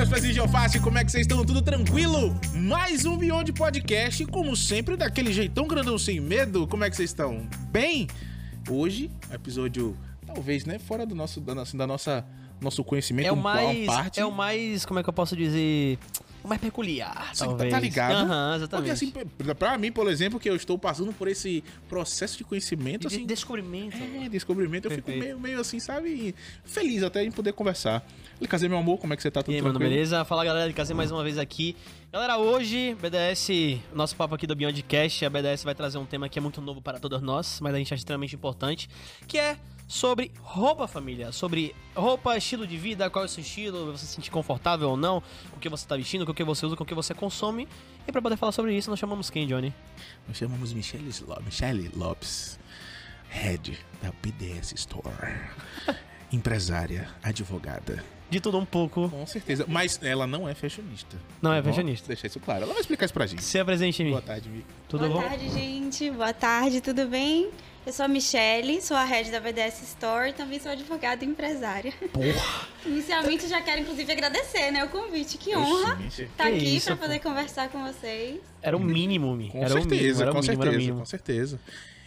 meus pezinhos de alface, como é que vocês estão? Tudo tranquilo? Mais um Beyond Podcast, como sempre, daquele jeitão grandão sem medo. Como é que vocês estão? Bem? Hoje, episódio, talvez, né, fora do nosso, da nossa, da nossa nosso conhecimento, É o mais. parte. É o mais. Como é que eu posso dizer? O mais peculiar. Tá- talvez. tá ligado? Aham, exatamente. Porque assim, pra- pra mim, por exemplo, que eu estou passando por esse processo de conhecimento, De assim, descobrimento. É, descobrimento. Eu fico Perfeito. meio, meio assim, sabe? Feliz até em poder conversar. Casei, meu amor, como é que você tá? Tudo E aí, mano, beleza? Fala galera de mais uma vez aqui. Galera, hoje, BDS, nosso papo aqui do Beyond Cast, a BDS vai trazer um tema que é muito novo para todos nós, mas a gente acha extremamente importante, que é sobre roupa, família. Sobre roupa, estilo de vida, qual é o seu estilo, você se sentir confortável ou não, com o que você tá vestindo, com o que você usa, com o que você consome. E pra poder falar sobre isso, nós chamamos quem, Johnny? Nós chamamos Michelle, Lo- Michelle Lopes, head da BDS Store. Empresária, advogada. De tudo um pouco. Com certeza. Mas ela não é fashionista. Não é fashionista. Deixar isso claro. Ela vai explicar isso pra gente. Se apresente, Mi. Boa tarde, Mi. Tudo Boa bom? tarde, gente. Boa tarde, tudo bem? Eu sou a Michelle, sou a head da BDS Store e também sou advogada e empresária. Porra! Inicialmente, já quero inclusive agradecer né, o convite. Que honra estar Que aqui isso, para pô. poder conversar com vocês. Era o mínimo, Mi. Com era o mínimo, certeza, era o com mínimo, era o certeza, mínimo. com certeza.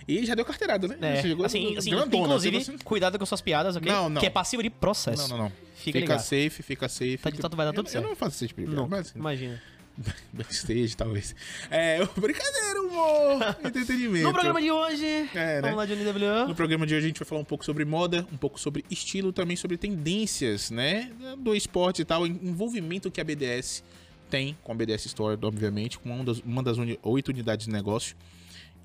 E já deu carteirada, né? É, chegou assim, assim grandona, inclusive, assim. cuidado com suas piadas, ok? Não, não. Que é passivo de processo. Não, não, não. Fica, Fica, safe, fica safe. Tá de tanto vai dar tudo eu, certo. Eu não faço esse tipo de piada, Não, mas imagina. backstage, talvez. É, brincadeira, humor, entretenimento. No programa de hoje, É, né? vamos lá, Johnny W. No programa de hoje a gente vai falar um pouco sobre moda, um pouco sobre estilo, também sobre tendências, né? Do esporte e tal, envolvimento que a BDS tem com a BDS Store, obviamente, com uma das, uma das uni- oito unidades de negócio.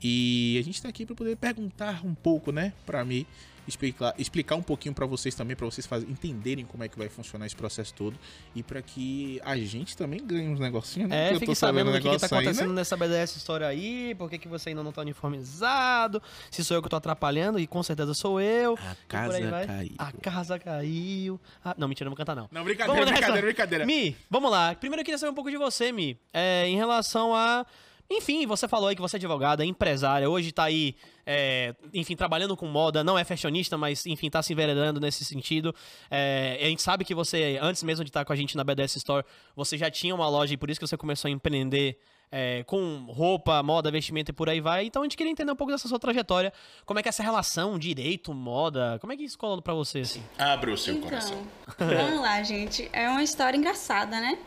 E a gente tá aqui para poder perguntar um pouco, né, para mim, explicar, explicar um pouquinho para vocês também, para vocês faz, entenderem como é que vai funcionar esse processo todo e para que a gente também ganhe uns negocinhos, né? É, Que eu fique sabendo o que, que tá negócio aí, né? acontecendo nessa BDS história aí, por que, que você ainda não tá uniformizado, se sou eu que tô atrapalhando, e com certeza sou eu. A casa caiu. A casa caiu. Ah, não, mentira, não vou cantar não. Não, brincadeira, Vamos nessa. brincadeira, brincadeira. Mi, vamos lá. Primeiro eu queria saber um pouco de você, Mi. É, em relação a. Enfim, você falou aí que você é advogada, é empresária, hoje tá aí, é, enfim, trabalhando com moda, não é fashionista, mas, enfim, tá se enveredando nesse sentido. É, a gente sabe que você, antes mesmo de estar com a gente na BDS Store, você já tinha uma loja e por isso que você começou a empreender é, com roupa, moda, vestimento e por aí vai. Então a gente queria entender um pouco dessa sua trajetória. Como é que é essa relação, direito, moda, como é que isso colou pra você, assim? Abra o seu coração. Então, vamos lá, gente. É uma história engraçada, né?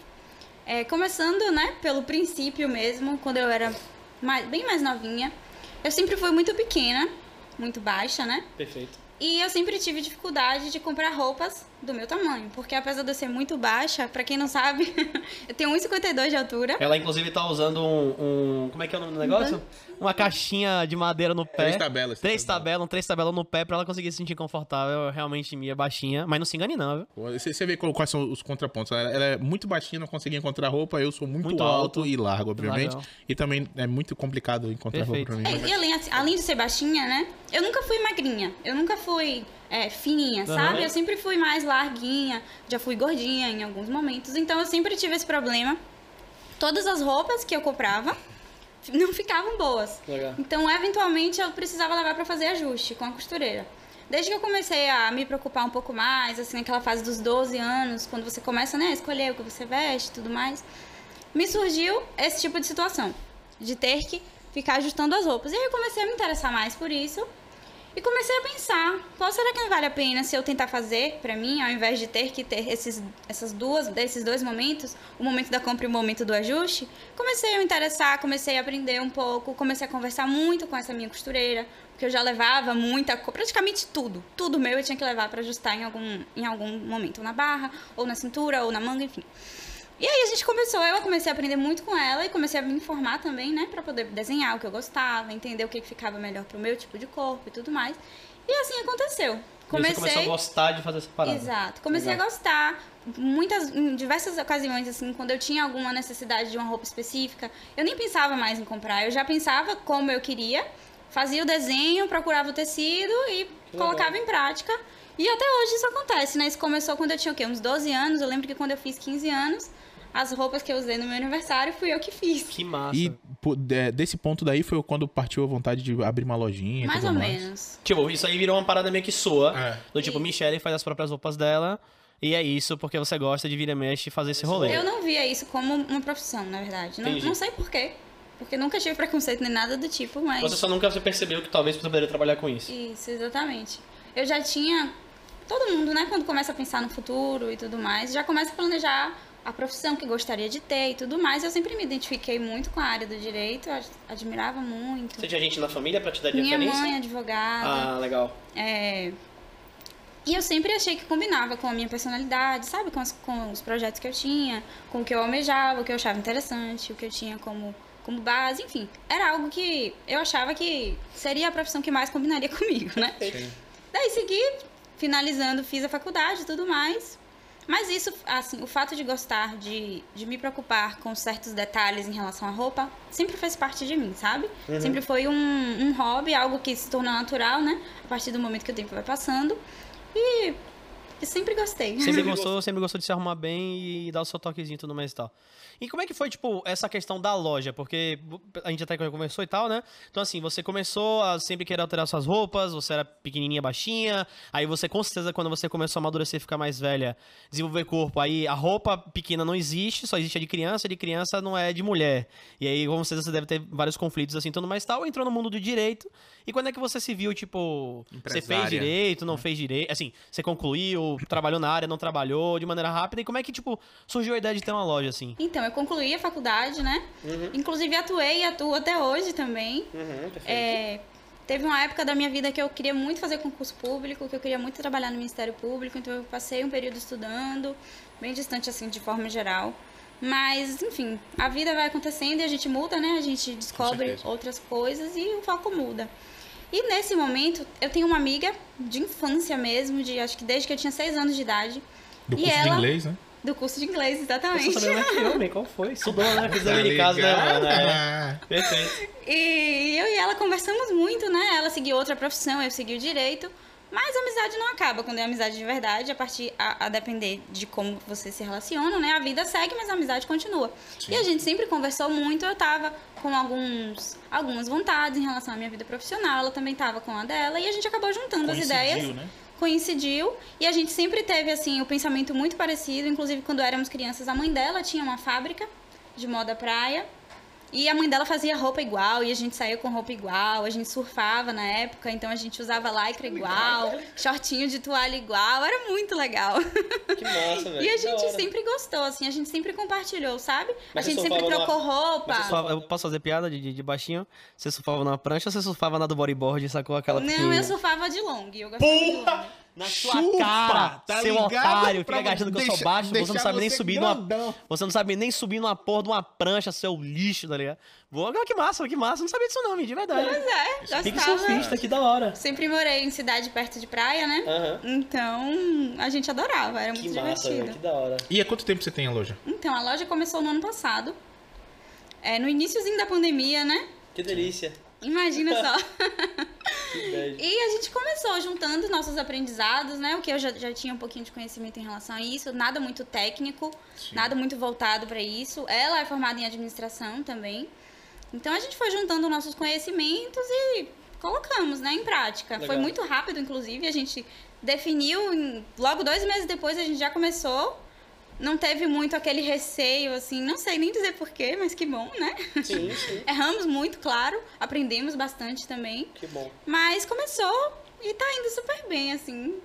É, começando, né, pelo princípio mesmo, quando eu era mais- bem mais novinha. Eu sempre fui muito pequena, muito baixa, né? Perfeito. E eu sempre tive dificuldade de comprar roupas do meu tamanho, porque apesar de eu ser muito baixa, pra quem não sabe, eu tenho 1,52 de altura. Ela, inclusive, tá usando um, um- Como é que é o nome do negócio? Uma caixinha de madeira no pé. Três tabelas. Três tabelas, um três tabelas no pé pra ela conseguir se sentir confortável. Realmente, minha baixinha. Mas não se engane, não, viu? Você, vê qual- quais são os contrapontos. Ela, ela é muito baixinha, não consegue encontrar roupa. Eu sou muito, Muito alto, alto. e largo, obviamente. Legal. E também é muito complicado encontrar Perfeito. roupa pra mim. É, e além, assim, além de ser baixinha, né? Eu nunca fui magrinha. Eu nunca fui é, fininha, Aham. sabe? Eu sempre fui mais larguinha. Já fui gordinha em alguns momentos. Então eu sempre tive esse problema. Todas as roupas que eu comprava não ficavam boas. Legal. Então, eventualmente, eu precisava levar pra fazer ajuste com a costureira. Desde que eu comecei a me preocupar um pouco mais, assim, naquela fase dos 12 anos, quando você começa, né, a escolher o que você veste e tudo mais, me surgiu esse tipo de situação, de ter que ficar ajustando as roupas. E aí eu comecei a me interessar mais por isso e comecei a pensar, pô, será que não vale a pena se eu tentar fazer pra mim, ao invés de ter que ter esses, essas duas, desses dois momentos, o momento da compra e o momento do ajuste? Comecei a me interessar, comecei a aprender um pouco, comecei a conversar muito com essa minha costureira, porque eu já levava muita, praticamente tudo, tudo meu eu tinha que levar pra ajustar em algum, em algum momento, ou na barra, ou na cintura, ou na manga, enfim. E aí a gente começou, eu comecei a aprender muito com ela e comecei a me informar também, né, Pra poder desenhar o que eu gostava, entender o que que ficava melhor pro meu tipo de corpo e tudo mais. E assim aconteceu. Você começou a gostar de fazer essa parada. Exato. Comecei Legal. a gostar. Muitas, em diversas ocasiões, assim, quando eu tinha alguma necessidade de uma roupa específica, eu nem pensava mais em comprar. Eu já pensava como eu queria, fazia o desenho, procurava o tecido e colocava em prática. E até hoje isso acontece, né? Isso começou quando eu tinha o quê? Uns 12 anos. Eu lembro que quando eu fiz 15 anos, as roupas que eu usei no meu aniversário fui eu que fiz. Que massa. E pô, de- desse ponto daí foi quando partiu a vontade de abrir uma lojinha. e Mais ou mais. menos. Tipo, isso aí virou uma parada meio que sua. É. Do tipo, Isso. Michelle faz as próprias roupas dela. E é isso porque você gosta de vir e mexe e fazer esse rolê. Eu não via isso como uma profissão, na verdade. Não, não sei porquê. Porque nunca tive preconceito nem nada do tipo, mas. Você só nunca percebeu que talvez você poderia trabalhar com isso. Isso, exatamente. Eu já tinha. Todo mundo, né, quando começa a pensar no futuro e tudo mais, já começa a planejar a profissão que gostaria de ter e tudo mais. Eu sempre me identifiquei muito com a área do direito, admirava muito. Você tinha gente na família pra te dar Minha referência? mãe é advogada. Ah, legal. É, E eu sempre achei que combinava com a minha personalidade, sabe? Com, as- com os projetos que eu tinha, com o que eu almejava, o que eu achava interessante, o que eu tinha como, como base, enfim. Era algo que eu achava que seria a profissão que mais combinaria comigo, né? Daí segui, finalizando, fiz a faculdade e tudo mais. Mas isso, assim, o fato de gostar, de, de me preocupar com certos detalhes em relação à roupa, sempre fez parte de mim, sabe? Sempre foi um, um hobby, algo que se tornou natural, né? A partir do momento que o tempo vai passando. E, e sempre gostei. Sempre gostou, sempre gostou de se arrumar bem e dar o seu toquezinho e tudo mais e tal. E como é que foi, tipo, essa questão da loja? Porque a gente até conversou e tal, né? Então, assim, você começou a sempre querer alterar suas roupas, você era pequenininha, baixinha, aí você, com certeza, quando você começou a amadurecer e ficar mais velha, desenvolver corpo, aí a roupa pequena não existe, só existe a de criança, a de criança não é de mulher. E aí, com certeza, você deve ter vários conflitos, assim, tudo mais e tal, entrou no mundo do direito. E quando é que você se viu, tipo, você fez Empresária. direito, não fez direito, assim, você concluiu, trabalhou na área, não trabalhou, de maneira rápida, e como é que, tipo, surgiu a ideia de ter uma loja, assim? Então, eu concluí a faculdade, né? Inclusive atuei e atuo até hoje também. É, teve uma época da minha vida que eu queria muito fazer concurso público, que eu queria muito trabalhar no Ministério Público, então eu passei um período estudando, bem distante assim de forma geral. Mas, enfim, a vida vai acontecendo e a gente muda, né? A gente descobre outras coisas e o foco muda. E nesse momento, eu tenho uma amiga de infância mesmo, de acho que desde que eu tinha seis anos de idade. Do E curso de ela- inglês, né? Do curso de inglês, Você exatamente. sabia mais que man, qual foi? Estudou, né? Fiz Tá dever de casa, né? É. Perfeito. E eu e ela conversamos muito, né? Ela seguiu outra profissão, eu segui o direito. Mas a amizade não acaba quando é amizade de verdade, a partir a, a depender de como você se relaciona, né? A vida segue, mas a amizade continua. E a gente sempre conversou muito, eu tava com alguns, algumas vontades em relação à minha vida profissional, ela também tava com a dela, e a gente acabou juntando as Coincidiu, ideias. né? Coincidiu, e a gente sempre teve, assim, o pensamento muito parecido, inclusive quando éramos crianças, a mãe dela tinha uma fábrica de moda praia, e a mãe dela fazia roupa igual, e a gente saía com roupa igual, a gente surfava na época, então a gente usava lycra igual, shortinho de toalha igual, era muito legal. Que massa, velho. E a gente sempre gostou, assim, a gente sempre compartilhou, sabe? Mas a gente sempre trocou numa- roupa. Surfava- eu posso fazer piada de, de, baixinho? Você surfava na prancha ou você surfava na do bodyboard e sacou aquela Não, pequenininha? eu surfava de long, eu gostava de long. Na sua Chupa, cara, tá seu ligado? otário, fica achando que eu sou deixar- baixo, você não sabe nem subir numa. grandão. Você não sabe nem subir numa porra de uma prancha, seu lixo, tá ligado? Vou, ah, que massa, que massa, não sabia disso não, de verdade. Pois é, Fique gostava. surfista, que da hora. Sempre morei em cidade perto de praia, né? Aham. Então, a gente adorava, era Que muito massa, divertido. que da hora. E há quanto tempo você tem a loja? Então, a loja começou no ano passado. É, no iníciozinho da pandemia, né? Que delícia. Imagina só. E a gente começou juntando nossos aprendizados, né? O que eu já, já tinha um pouquinho de conhecimento em relação a isso, nada muito técnico, nada muito voltado para isso. Ela é formada em administração também. Então a gente foi juntando nossos conhecimentos e colocamos, né, em prática. Legal. Foi muito rápido, inclusive, a gente definiu, em- logo dois meses depois a gente já começou. Não teve muito aquele receio, assim, não sei nem dizer porquê, mas que bom, né? Sim, sim. Erramos muito, claro, aprendemos bastante também. Que bom. Mas começou e tá indo super bem, assim.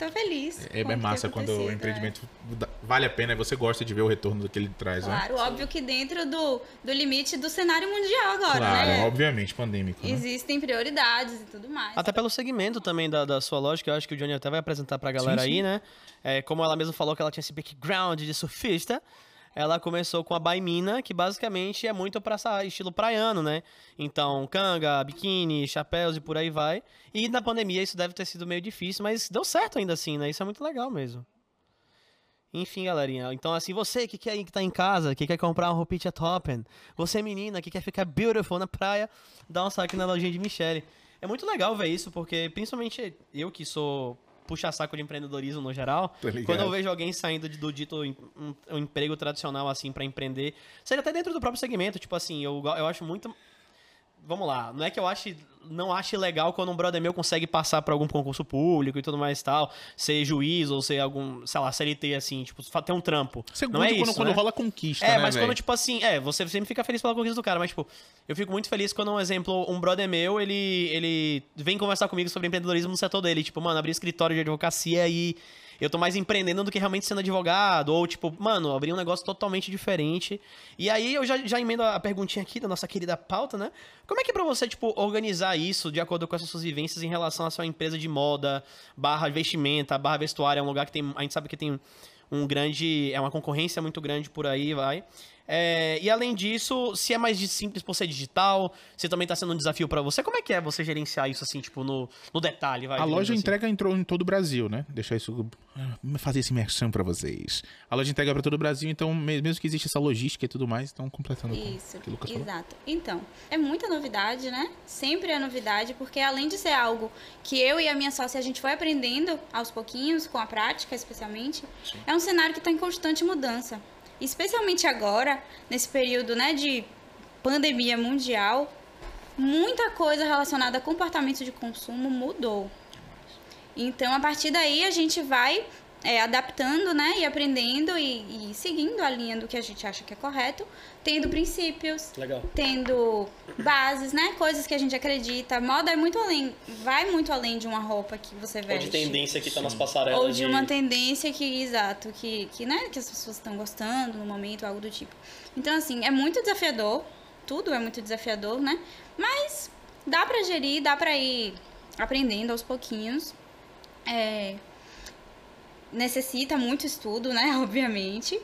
Tô feliz. É que massa quando o acontecido, empreendimento dá- vale a pena e você gosta de ver o retorno do que ele traz, é. né? Claro, óbvio que dentro do, do limite do cenário mundial agora, Claro, né? obviamente, pandêmico. Né? Existem prioridades e tudo mais. Até pelo segmento também da, da sua loja, que eu acho que o Johnny até vai apresentar pra galera Sim, sim. aí, né? É, como ela mesma falou que ela tinha esse background de surfista, ela começou com a Baimina, que basicamente é muito pra estilo praiano, né? Então, canga, biquíni, chapéus e por aí vai. E na pandemia isso deve ter sido meio difícil, mas deu certo ainda assim, né? Isso é muito legal mesmo. Enfim, galerinha. Então, assim, você que quer que tá em casa, que quer comprar uma roupinha Toppen, você menina que quer ficar beautiful na praia, dá um saque na lojinha de Michelle. É muito legal ver isso, porque principalmente eu que sou puxa-saco de empreendedorismo no geral, quando eu vejo alguém saindo de- do dito em- um, um emprego tradicional, assim, pra empreender, seja até dentro do próprio segmento, tipo assim, eu, eu acho muito vamos lá, não é que eu ache não ache legal quando um brother meu consegue passar por algum concurso público e tudo mais e tal, ser juiz ou ser algum, sei lá, CLT assim, tipo, ter um trampo. Segundo, não é quando, isso, quando né? rola conquista, É, né, mas velho? quando, tipo assim, é, você sempre fica feliz pela conquista do cara, mas, tipo, eu fico muito feliz quando, um exemplo, um brother meu, ele, ele vem conversar comigo sobre empreendedorismo no setor dele. Tipo, mano, abrir escritório de advocacia e eu tô mais empreendendo do que realmente sendo advogado. Ou, tipo, mano, abrir um negócio totalmente diferente. E aí eu já, já emendo a perguntinha aqui da nossa querida pauta, né? Como é que é pra você, tipo, organizar isso de acordo com essas suas vivências em relação à sua empresa de moda, barra vestimenta, barra vestuário? É um lugar que tem. A gente sabe que tem um grande. É uma concorrência muito grande por aí, vai. É, e além disso, se é mais de simples por ser digital, se também tá sendo um desafio pra você, como é que é você gerenciar isso assim, tipo, no, no detalhe, vai? A loja assim? entrega entrou em todo o Brasil, né? Deixar isso. ah, fazer esse merchan pra vocês. A loja entrega pra todo o Brasil, então, me- mesmo que existe essa logística e tudo mais, estão completando com Isso, o que o Lucas falou. exato. Então, é muita novidade, né? Sempre é novidade, porque além de ser algo que eu e a minha sócia a gente foi aprendendo aos pouquinhos, com a prática especialmente, é um cenário que está em constante mudança. Especialmente agora, nesse período né, de pandemia mundial, muita coisa relacionada a comportamento de consumo mudou. Então, a partir daí, a gente vai é, adaptando, né? E aprendendo e, e seguindo a linha do que a gente acha que é correto, tendo princípios, Legal. tendo bases, né? Coisas que a gente acredita. Moda é muito além, vai muito além de uma roupa que você Ou veste. de tendência que tá nas passarelas. Ou de uma tendência que, exato, que, que, né, que as pessoas estão gostando no momento, algo do tipo. Então, assim, é muito desafiador. Tudo é muito desafiador, né? Mas dá pra gerir, dá pra ir aprendendo aos pouquinhos. É, necessita muito estudo, né? Obviamente.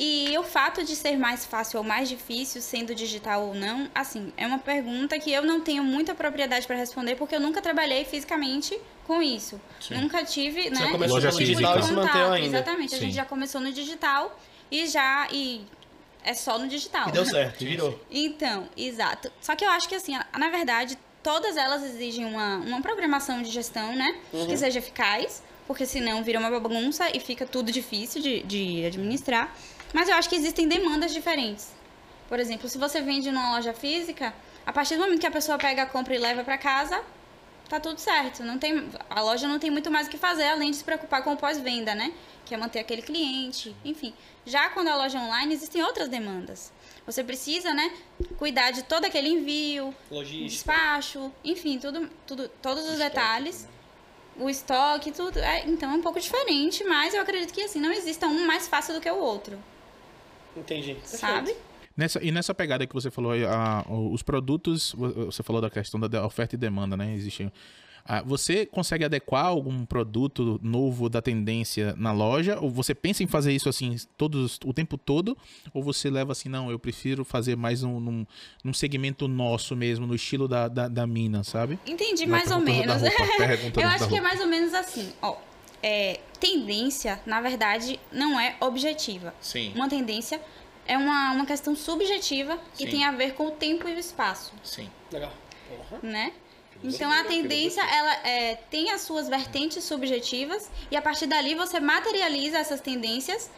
E o fato de ser mais fácil ou mais difícil, sendo digital ou não, assim, é uma pergunta que eu não tenho muita propriedade para responder, porque eu nunca trabalhei fisicamente com isso. Nunca tive, né? começou Loja tipo de e se manteve contato. ainda. Exatamente, a Sim. gente já começou no digital e já. E é só no digital. E deu certo, virou. Então, exato. Só que eu acho que, assim, a- na verdade, todas elas exigem uma, uma programação de gestão, né? Que seja eficaz, porque senão vira uma bagunça e fica tudo difícil de, de administrar. Mas eu acho que existem demandas diferentes. Por exemplo, se você vende numa loja física, a partir do momento que a pessoa pega a compra e leva para casa, tá tudo certo. Não tem, a loja não tem muito mais o que fazer além de se preocupar com o pós-venda, né? Que é manter aquele cliente, enfim. Já quando a loja é online, existem outras demandas. Você precisa, né, cuidar de todo aquele envio, Logística. despacho, enfim, tudo, tudo, todos os detalhes. O estoque, tudo. É, então é um pouco diferente, mas eu acredito que assim, não exista um mais fácil do que o outro. Entendi. Sabe? Nessa, e nessa pegada que você falou, a- os produtos, vo- você falou da questão da oferta e demanda, né? Existem. Ah, você consegue adequar algum produto novo da tendência na loja? Ou você pensa em fazer isso assim todos, o tempo todo? Ou você leva assim, não, eu prefiro fazer mais um, num, num segmento nosso mesmo, no estilo da, da, da mina, sabe? Entendi mais ou menos. roupa, eu acho que é mais ou menos assim. Ó, é, tendência, na verdade, não é objetiva. Sim. Uma tendência é uma, uma questão subjetiva Sim. que tem a ver com o tempo e o espaço, Sim. Legal. Né? Então a tendência ela é, tem as suas vertentes subjetivas e a partir dali você materializa essas tendências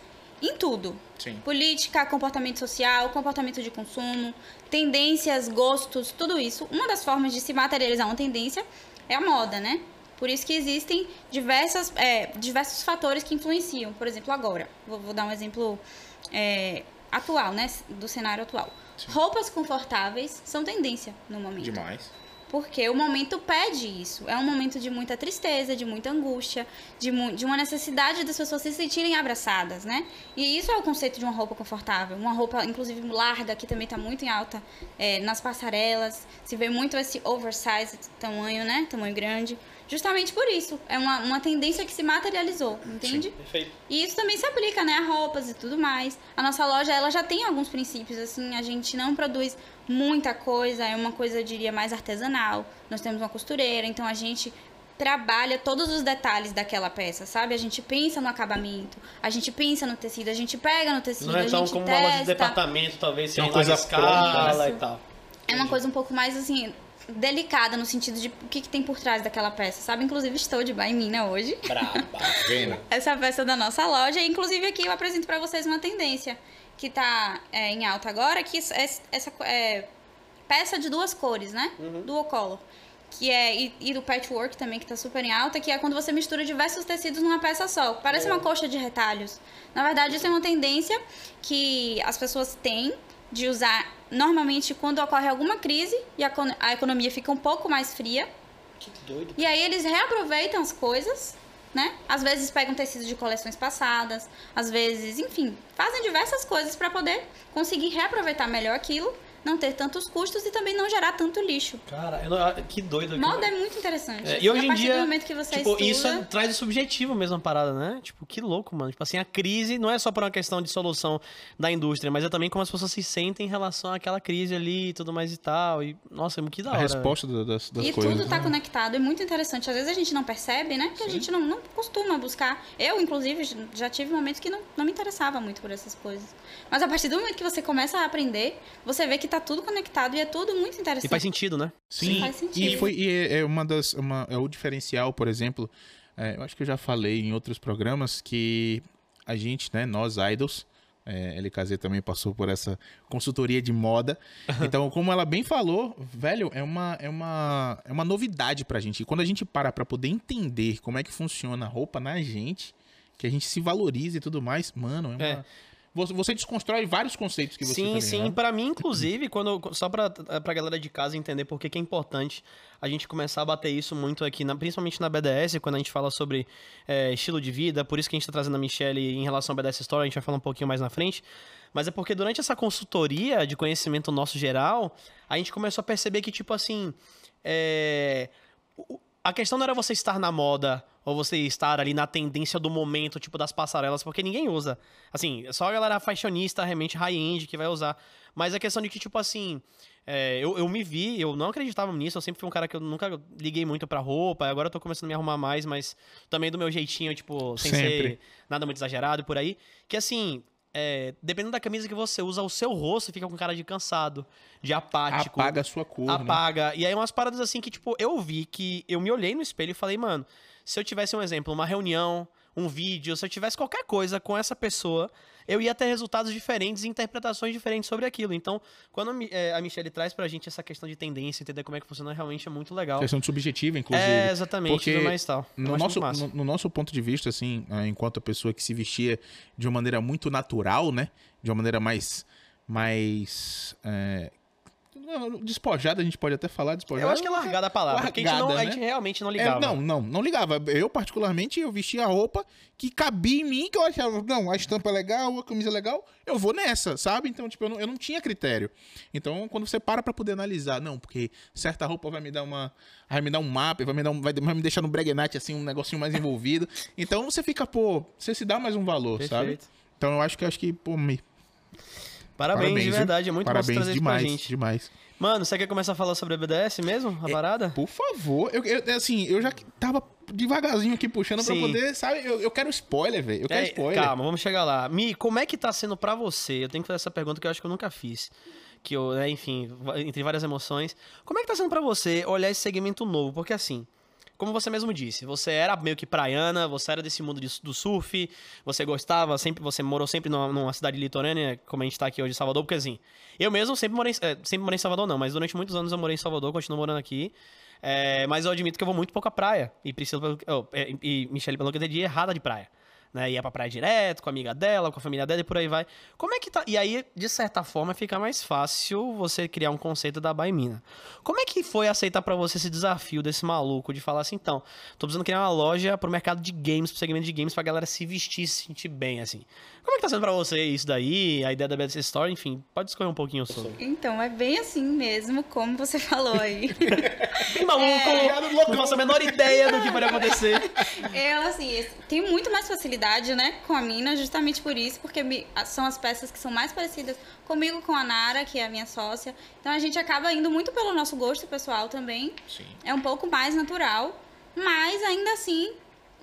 em tudo. Sim. Política, comportamento social, comportamento de consumo, tendências, gostos, tudo isso. Uma das formas de se materializar uma tendência é a moda, né? Por isso que existem diversas, é, diversos fatores que influenciam. Por exemplo, agora, vou, vou dar um exemplo é, atual, né? Do cenário atual. Roupas confortáveis são tendência no momento. Demais. Porque o momento pede isso. É um momento de muita tristeza, de muita angústia, de, mu- de uma necessidade das pessoas se sentirem abraçadas, né? E isso é o conceito de uma roupa confortável. Uma roupa, inclusive, larga, que também está muito em alta é, nas passarelas. Se vê muito esse oversize tamanho, né? Tamanho grande. Justamente por isso. É uma, uma tendência que se materializou, entende? Perfeito. E isso também se aplica, né, a roupas e tudo mais. A nossa loja, ela já tem alguns princípios, assim, a gente não produz muita coisa, é uma coisa, eu diria, mais artesanal. Nós temos uma costureira, então a gente trabalha todos os detalhes daquela peça, sabe? A gente pensa no acabamento, a gente pensa no tecido, a gente pega no tecido, Não é a tão como uma loja de testa. departamento, talvez, sem uma coisa escala pronta. e tal. É uma coisa um pouco mais, assim, delicada no sentido de o que, que tem por trás daquela peça, sabe? Inclusive, estou de Baimina hoje. Braba. Vendo? essa peça da nossa loja. Inclusive, aqui eu apresento para vocês uma tendência que está em alta agora, que essa, essa é, peça de duas cores, né? Uhum. Dual color. Que é, e, e do patchwork também, que tá super em alta, que é quando você mistura diversos tecidos numa peça só. Parece uma coxa de retalhos. Na verdade, isso é uma tendência que as pessoas têm de usar normalmente quando ocorre alguma crise e a, a economia fica um pouco mais fria. Que doido. E aí eles reaproveitam as coisas, né? Às vezes pegam tecidos de coleções passadas, às vezes, enfim, fazem diversas coisas para poder conseguir reaproveitar melhor aquilo, não ter tantos custos e também não gerar tanto lixo. Cara, eu não- que doido. Moda é muito interessante. É, e hoje a em partir dia, do momento que você tipo, estuda, isso é- traz o subjetivo mesmo a parada, né? Tipo, que louco, mano. Tipo assim, a crise não é só por uma questão de solução da indústria, mas é também como as pessoas se sentem em relação àquela crise ali e tudo mais e tal. E, nossa, que da A hora. resposta da- das, das e coisas. tudo tá né? conectado, é muito interessante. Às vezes a gente não percebe, né? Porque a gente não, não costuma buscar. Eu, inclusive, já tive momentos que não, não me interessava muito por essas coisas. Mas a partir do momento que você começa a aprender, você vê que tá tudo conectado e é tudo muito E interessante. faz sentido, né? Sim, Faz sentido. e foi e é é uma das uma, é o diferencial, por exemplo, é, eu acho que eu já falei em outros programas que a gente, né, nós idols, é, LKZ também passou por essa consultoria de moda. Então, como ela bem falou, velho, é uma é uma é uma novidade pra gente. E quando a gente para pra poder entender como é que funciona a roupa na gente, que a gente se valoriza e tudo mais, mano, é uma É. Você, você desconstrói vários conceitos que você Sim, tá sim. ligado? Pra mim, inclusive, quando só pra, pra galera de casa entender por que é importante a gente começar a bater isso muito aqui, na- principalmente na BDS, quando a gente fala sobre é, estilo de vida, por isso que a gente tá trazendo a Michelle em relação à BDS Story, a gente vai falar um pouquinho mais na frente. Mas é porque durante essa consultoria de conhecimento nosso geral, a gente começou a perceber que, tipo assim, é, a questão não era você estar na moda ou você estar ali na tendência do momento, tipo das passarelas, porque ninguém usa. Assim, é só a galera fashionista, realmente high-end que vai usar. Mas a questão de que, tipo assim, é, eu, eu me vi, eu não acreditava nisso, eu sempre fui um cara que eu nunca liguei muito pra roupa, agora eu tô começando a me arrumar mais, mas também do meu jeitinho, tipo, sem Sempre. ser nada muito exagerado e por aí. Que assim, é, dependendo da camisa que você usa, o seu rosto fica com cara de cansado, de apático Apaga a sua cor, né? apaga. E aí umas paradas assim que, tipo, eu vi que eu me olhei no espelho e falei, mano, se eu tivesse um exemplo, uma reunião, um vídeo, se eu tivesse qualquer coisa com essa pessoa, eu ia ter resultados diferentes e interpretações diferentes sobre aquilo. Então, quando a eh, a Michelle traz pra gente essa questão de tendência, entender como é que funciona, realmente é muito legal. Questão de subjetiva, inclusive. É, exatamente, porque tudo mais tal. No nosso, no, no nosso ponto de vista, assim, ah, enquanto pessoa que se vestia de uma maneira muito natural, né? De uma maneira mais. mais. é, despojada, a gente pode até falar despojada. Eu acho que é largada a palavra, porque a gente, não, largada, a gente né? realmente não É, ligava. não, não, não ligava. Eu, particularmente, eu vestia roupa que cabia em mim, que eu achava, não, a estampa é legal, a camisa é legal, eu vou nessa, sabe? Então, tipo, eu não, eu não tinha critério. Então, quando você para pra poder analisar, não, porque certa roupa vai me dar uma. Vai me dar um mapa, vai me, dar um, vai, vai me deixar no breguenate, assim, um negocinho mais envolvido. Então, você fica, pô, você se dá mais um valor, sabe? Perfeito. Então, eu acho que, acho que pô, me. Parabéns, de viu? verdade, é muito Parabéns trazer demais, isso pra gente. demais. Mano, você quer começar a falar sobre a BDS mesmo, a parada? Por favor, eu, eu- assim, eu já tava devagarzinho aqui puxando pra Sim. poder, sabe? Eu, eu quero spoiler, velho. Eu quero É, spoiler. Calma, vamos chegar lá. Mi, como é que tá sendo pra você? Eu tenho que fazer essa pergunta que eu acho que eu nunca fiz. Que eu, né, enfim, entre várias emoções. Como é que tá sendo pra você olhar esse segmento novo? Porque assim, como você mesmo disse, você era meio que praiana, você era desse mundo de- do surf, você gostava, sempre, você morou sempre numa, numa cidade litorânea, como a gente tá aqui hoje em Salvador, porque assim, eu mesmo sempre morei, é, sempre morei em Salvador não, mas durante muitos anos eu morei em Salvador, continuo morando aqui. É, mas eu admito que eu vou muito pouco à praia. E Priscila oh, é, e Michelle, pelo que eu entendi, errada de praia. Né? Ia pra praia direto, com a amiga dela, com a família dela e por aí vai. Como é que tá? E aí, de certa forma, fica mais fácil você criar um conceito da Baimina. Como é que foi aceitar pra você esse desafio desse maluco de falar assim, então, tô precisando criar uma loja pro mercado de games, pro segmento de games, pra galera se vestir e se sentir bem, assim. Como é que tá sendo pra você isso daí, a ideia da BDS Story, enfim, pode escolher um pouquinho sobre. Então, é bem assim mesmo, como você falou aí. Bem maluco, não faço a menor ideia do que pode acontecer. Eu, assim, tenho muito mais facilidade, né, com a Mina, justamente por isso, porque são as peças que são mais parecidas comigo, com a Nara, que é a minha sócia. Então a gente acaba indo muito pelo nosso gosto pessoal também. Sim. É um pouco mais natural, mas ainda assim,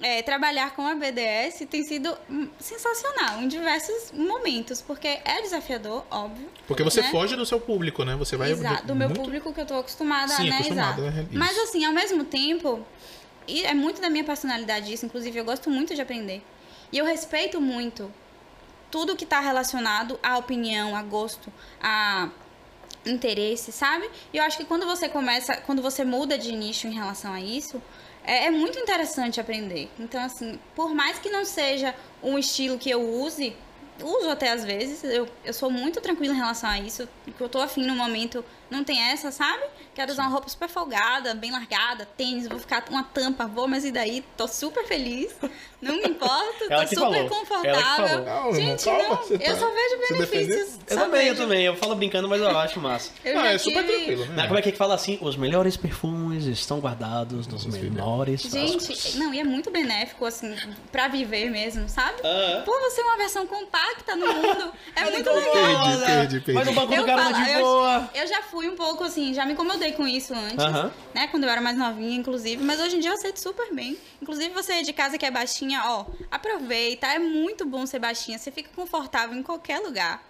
é, trabalhar com a BDS tem sido hum, sensacional em diversos momentos, porque é desafiador, óbvio. Porque você né? foge do seu público, né? Você vai. Exato, do meu muito- público que eu tô acostumada, Sim, né? acostumada, Exato. né? Mas assim, ao mesmo tempo, e é muito da minha personalidade isso, inclusive eu gosto muito de aprender. E eu respeito muito tudo que tá relacionado à opinião, a gosto, a interesse, sabe? E eu acho que quando você começa, quando você muda de nicho em relação a isso, é, é muito interessante aprender. Então, assim, por mais que não seja um estilo que eu use, uso até às vezes, eu, eu sou muito tranquila em relação a isso, porque eu tô afim no momento, não tem essa, sabe? Quero usar uma roupa super folgada, bem largada, tênis, vou ficar com uma tampa, vou, mas e daí? Tô super feliz, não me importo, tô que super falou. Que confortável. Não, Gente, calma, não, eu tá- só vejo benefícios. Eu também, eu vejo. também. Eu falo brincando, mas eu acho massa. Eu Não, é super tive- tranquilo, né? Como é que fala assim? Os melhores perfumes estão guardados nos menores frascos. Gente, não, e é muito benéfico, assim, pra viver mesmo, sabe? Ah. Por você uma versão compacta no mundo, é muito legal. Perdi, perdi, perdi. Mas banco do Eu cara falo- de eu- boa. Eu já fui um pouco assim, já me incomodei com isso antes, né? Quando eu era mais novinha, inclusive. Mas hoje em dia eu aceito super bem. Inclusive, você de casa que é baixinha, ó, aproveita. É muito bom ser baixinha. Você fica confortável em qualquer lugar.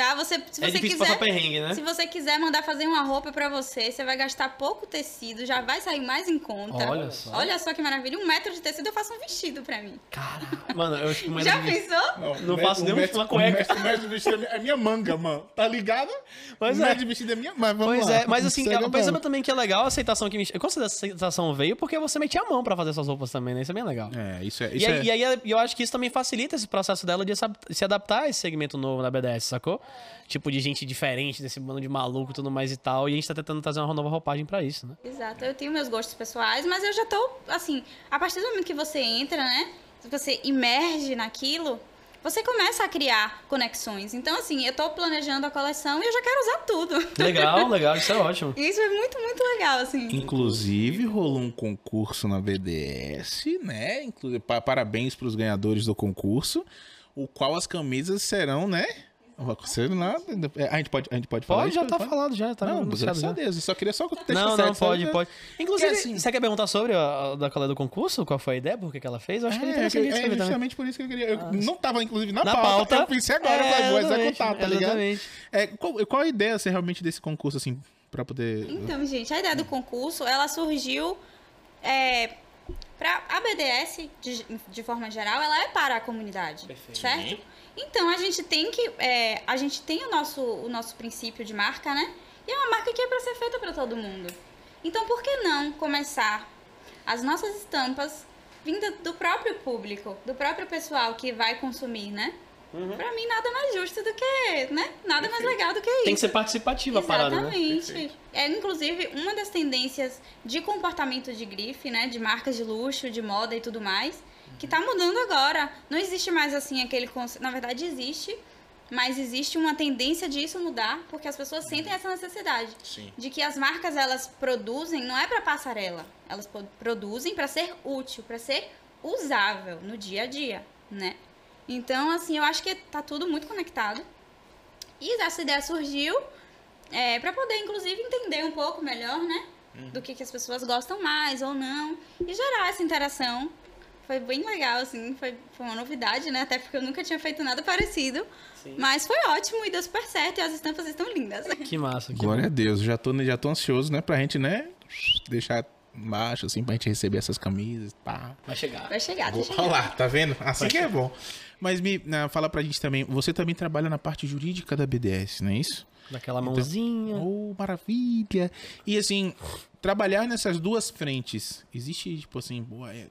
Tá? Você, se É você difícil quiser. passar perrengue, né? Se você quiser mandar fazer uma roupa pra você, você vai gastar pouco tecido, já vai sair mais em conta. Olha só. Olha só que maravilha. Um metro de tecido eu faço um vestido pra mim. Caraca. Mano, eu acho que mais Já de- pensou? Não o faço me- nem o mestre- uma cueca. O mestre, o mestre de vestido é minha manga, mano. Tá ligado? Pois o é. de vestido é minha manga. Pois lá. é, mas assim, Segue eu pauta. também que é legal a aceitação que me. Eu considero essa aceitação veio porque você metia a mão pra fazer essas roupas também, né? Isso é bem legal. É, isso é. E Isso aí, é... e aí eu acho que isso também facilita esse processo dela de se adaptar a esse segmento novo da BDS, sacou? Tipo, de gente diferente, desse bando de maluco e tudo mais e tal. E a gente tá tentando trazer uma nova roupagem pra isso, né? Exato, eu tenho meus gostos pessoais, mas eu já tô, assim, a partir do momento que você entra, né? que Você imerge naquilo, você começa a criar conexões. Então, assim, eu tô planejando a coleção e eu já quero usar tudo. Legal, legal, isso é ótimo. Isso é muito, muito legal, assim. Inclusive, rolou um concurso na BDS, né? Inclusive, pa- parabéns para os ganhadores do concurso, o qual as camisas serão, né? Você lá, é, a gente pode, a gente pode falar Pode, já tá Pode? falado, já. Tá Não, graças a. Deus. Eu só queria só deixar Não, certo, não, sabe? pode, pode. Inclusive, assim- você quer perguntar sobre a, a da colega do concurso? Qual foi a ideia? Por que, que ela fez? Eu acho que é É, interessante é, também. justamente por isso que eu queria. Eu não tava, inclusive, na, Na pauta. pauta. Eu pensei agora, É, eu falei, vou exatamente, executar, tá ligado? exatamente. É, qual, qual a ideia assim, realmente desse concurso, assim, pra poder. Então, gente, a ideia do concurso, ela surgiu é, para a BDS, de, de forma geral, ela é para a comunidade, certo? Então, a gente tem que, é, a gente tem o nosso, o nosso princípio de marca, né? E é uma marca que é para ser feita para todo mundo. Então, por que não começar as nossas estampas vinda do próprio público, do próprio pessoal que vai consumir, né? Uhum. Pra mim, nada mais justo do que, né? Nada mais legal do que isso. Tem que ser participativa a parada, né? Exatamente. É, inclusive, uma das tendências de comportamento de grife, né? De marcas de luxo, de moda e tudo mais, que tá mudando agora. Não existe mais, assim, aquele conceito... Na verdade, existe, mas existe uma tendência disso mudar, porque as pessoas sentem essa necessidade. Sim. De que as marcas, elas produzem, não é para passarela. Elas produzem para ser útil, para ser usável no dia a dia, né? Então, assim, eu acho que tá tudo muito conectado. E essa ideia surgiu é, para poder, inclusive, entender um pouco melhor, né? Do que, que as pessoas gostam mais ou não. E gerar essa interação. Foi bem legal, assim. Foi, foi uma novidade, né? Até porque eu nunca tinha feito nada parecido. Sim. Mas foi ótimo e deu super certo. E as estampas estão lindas. Que massa. Que Glória a Deus, já tô, já tô ansioso, né, pra gente, né, deixar embaixo, assim, pra gente receber essas camisas, pá. Vai chegar. Vai chegar, Vou vai chegar. falar, tá vendo? Assim que é bom. Mas me né, fala pra gente também, você também trabalha na parte jurídica da BDS, não é isso? Daquela mãozinha. Oh, maravilha! E assim, trabalhar nessas duas frentes, existe, tipo assim, boa, é,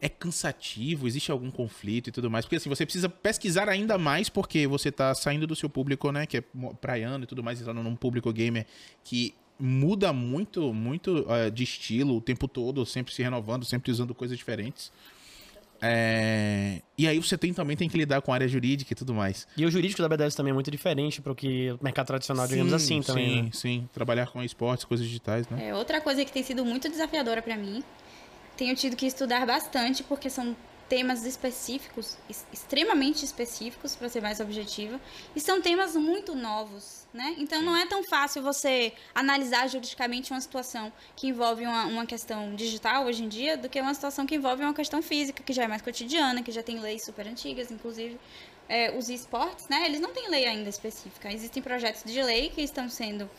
é cansativo, existe algum conflito e tudo mais? Porque assim, você precisa pesquisar ainda mais porque você tá saindo do seu público, né, que é praiano e tudo mais, entrando num público gamer que muda muito, muito eh, de estilo o tempo todo, sempre se renovando, sempre usando coisas diferentes. É, E aí você tem, também tem que lidar com a área jurídica e tudo mais. E o jurídico da BDS também é muito diferente pro que o mercado tradicional, digamos assim, também. Sim, né? sim. Trabalhar com esportes, coisas digitais, né? É, outra coisa que tem sido muito desafiadora pra mim, tenho tido que estudar bastante, porque são temas específicos, es- extremamente específicos, para ser mais objetiva, e são temas muito novos, né? Então não é tão fácil você analisar juridicamente uma situação que envolve uma, uma questão digital hoje em dia, do que uma situação que envolve uma questão física, que já é mais cotidiana, que já tem leis super antigas, inclusive. É, os esportes, né? Eles não têm lei ainda específica. Existem projetos de lei que estão sendo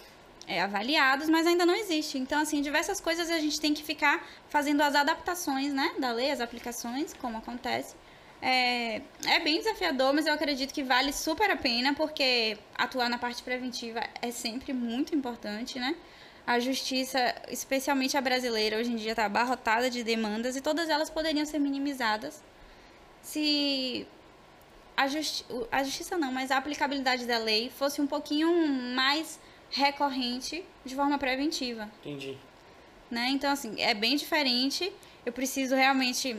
é, avaliados, mas ainda não existe. Então, assim, diversas coisas a gente tem que ficar fazendo as adaptações, né, da lei, as aplicações, como acontece, É, é bem desafiador, mas eu acredito que vale super a pena, porque atuar na parte preventiva é sempre muito importante, né? A justiça, especialmente a brasileira, hoje em dia está abarrotada de demandas e todas elas poderiam ser minimizadas se a, justi a justiça não, mas a aplicabilidade da lei fosse um pouquinho mais recorrente de forma preventiva. Entendi. Né? Então, assim, é bem diferente. Eu preciso realmente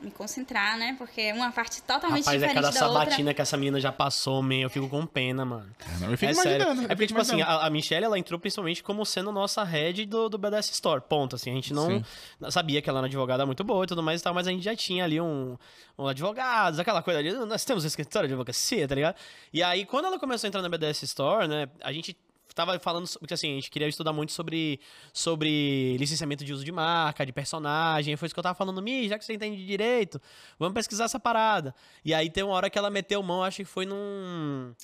me concentrar, né? Porque é uma parte totalmente Rapaz, é diferente cada da sabatina outra. que essa menina já passou, man. Eu fico com pena, mano. Não, eu fico é sério. imaginando. É eu porque, tipo assim, a, a Michelle, ela entrou principalmente como sendo nossa head do, do BDS Store. Ponto, assim. A gente não Sim. sabia que ela era uma advogada muito boa e tudo mais e tal, mas a gente já tinha ali um, um advogados, aquela coisa ali. Nós temos um escritório de advocacia, tá ligado? E aí, quando ela começou a entrar na BDS Store, né, a gente tava falando, porque assim, a gente queria estudar muito sobre, sobre licenciamento de uso de marca, de personagem, foi isso que eu tava falando, Mi, já que você entende de direito, vamos pesquisar essa parada. E aí tem uma hora que ela meteu mão, acho que foi num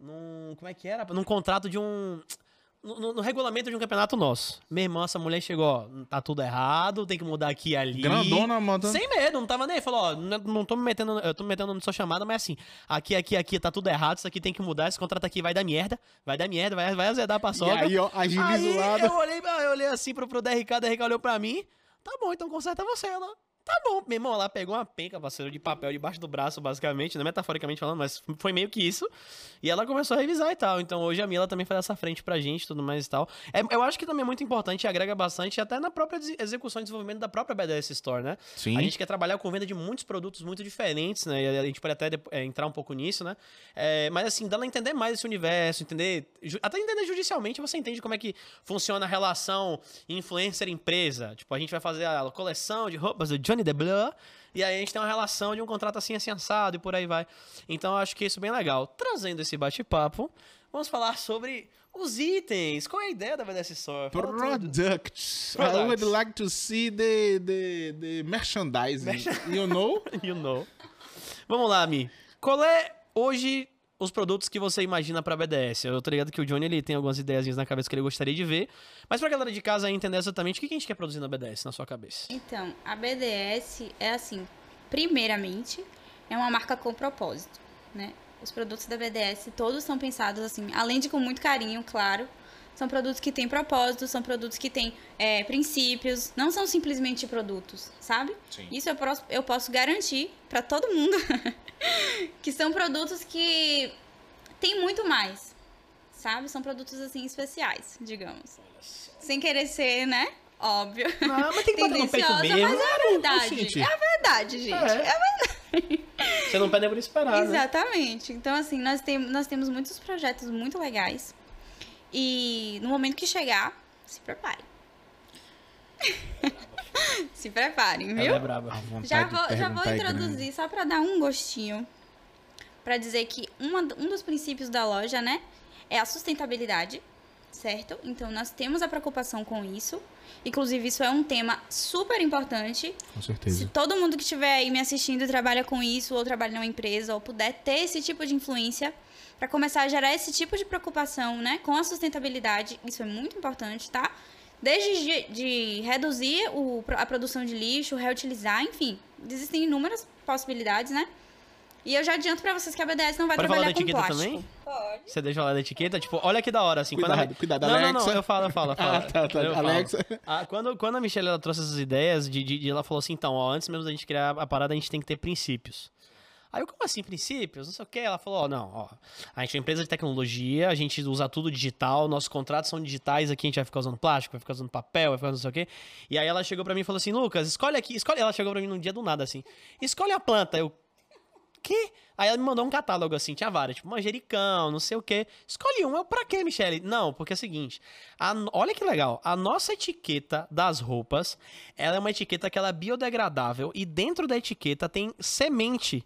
num. Como é que era? Num contrato de um. No, no- regulamento de um campeonato nosso. Meu irmão, essa mulher chegou, ó, tá tudo errado, tem que mudar aqui e ali. Grandona, mandando. Sem medo, não tava nem. Falou, ó, não, não tô me metendo, eu tô me metendo na sua chamada, mas assim, aqui, aqui, aqui tá tudo errado, isso aqui tem que mudar, esse contrato aqui vai dar merda, vai dar merda, vai, vai azedar pra E sogra. aí, ó, agiliza Aí o lado. eu olhei, eu olhei assim pro, pro DRK, o DRK olhou pra mim. Tá bom, então conserta você, ela. Tá bom, meu irmão, ela pegou uma penca, parceiro, de papel debaixo do braço, basicamente, né? Metaforicamente falando, mas foi meio que isso. E ela começou a revisar e tal. Então hoje a Mila também faz essa frente pra gente tudo mais e tal. É, eu acho que também é muito importante e agrega bastante até na própria execução e desenvolvimento da própria BDS Store, né? Sim. A gente quer trabalhar com venda de muitos produtos muito diferentes, né? E a gente pode até é, entrar um pouco nisso, né? É, mas assim, dá ela entender mais esse universo, entender. Até entender judicialmente, você entende como é que funciona a relação influencer-empresa. Tipo, a gente vai fazer a coleção de roupas do Johnny DeBleu. E aí a gente tem uma relação de um contrato assim, assim, assado e por aí vai. Então eu acho que isso é bem legal. Trazendo esse bate-papo, vamos falar sobre os itens. Qual é a ideia da BDS Store? Tudo. Products. I Products. would like to see the, the, the merchandising. You know? You know. Vamos lá, Mi. Qual é hoje os produtos que você imagina pra BDS? Eu tô ligado que o Johnny ele tem algumas ideiazinhas na cabeça que ele gostaria de ver. Mas pra galera de casa entender exatamente o que a gente quer produzir na BDS na sua cabeça. Então, a BDS é assim, primeiramente, é uma marca com propósito, né? Os produtos da BDS todos são pensados assim, além de com muito carinho, claro. São produtos que têm propósito, são produtos que têm é, princípios, não são simplesmente produtos, sabe? Sim. Isso eu posso, eu posso garantir pra todo mundo que são produtos que têm muito mais, sabe? São produtos assim especiais, digamos. Sem querer ser, né? Óbvio. Não, mas tem que bater no peito mesmo. mas é a verdade. gente. É a verdade, gente. É. É Você não pede por esperar, né? Exatamente. Então, assim, nós, tem, nós temos muitos projetos muito legais. E no momento que chegar, se preparem. se preparem, viu? Ela é Já vou, já vou é introduzir, só para dar um gostinho, para dizer que uma, um dos princípios da loja, né, é a sustentabilidade, certo? Então, nós temos a preocupação com isso. Inclusive, isso é um tema super importante. Com Se certeza. todo mundo que estiver aí me assistindo e trabalha com isso, ou trabalha numa empresa, ou puder ter esse tipo de influência, para começar a gerar esse tipo de preocupação, né, com a sustentabilidade, isso é muito importante, tá? Desde de, de reduzir o, a produção de lixo, reutilizar, enfim, existem inúmeras possibilidades, né? E eu já adianto para vocês que a BDS não vai Pode falar trabalhar da com etiqueta plástico. também? Pode. Você deixa lá da etiqueta, tipo, olha que da hora, assim. quando a- Cuidado, cuidado, não, não, não, Alexa. eu falo, eu falo, eu falo. Ah, tá, tá. Eu falo. Alexa. Ah, quando, quando a Michelle ela trouxe essas ideias, de, de, de- ela falou assim, então, ó, antes mesmo da gente criar a parada, a gente tem que ter princípios. Aí eu, como assim, princípios? Não sei o que. Ela falou, ó, não, ó, a gente é uma empresa de tecnologia, a gente usa tudo digital, nossos contratos são digitais aqui, a gente vai ficar usando plástico, vai ficar usando papel, vai ficar usando não sei o quê. E aí ela chegou pra mim e falou assim, Lucas, escolhe aqui, escolhe. Ela chegou pra mim num dia do nada, assim, escolhe a planta. Eu, que? Aí ela me mandou um catálogo assim, tinha várias, tipo manjericão, não sei o quê. Escolhe um, eu pra quê, Michele? Não, porque é o seguinte, a olha que legal, a nossa etiqueta das roupas, ela é uma etiqueta que ela é biodegradável e dentro da etiqueta tem semente.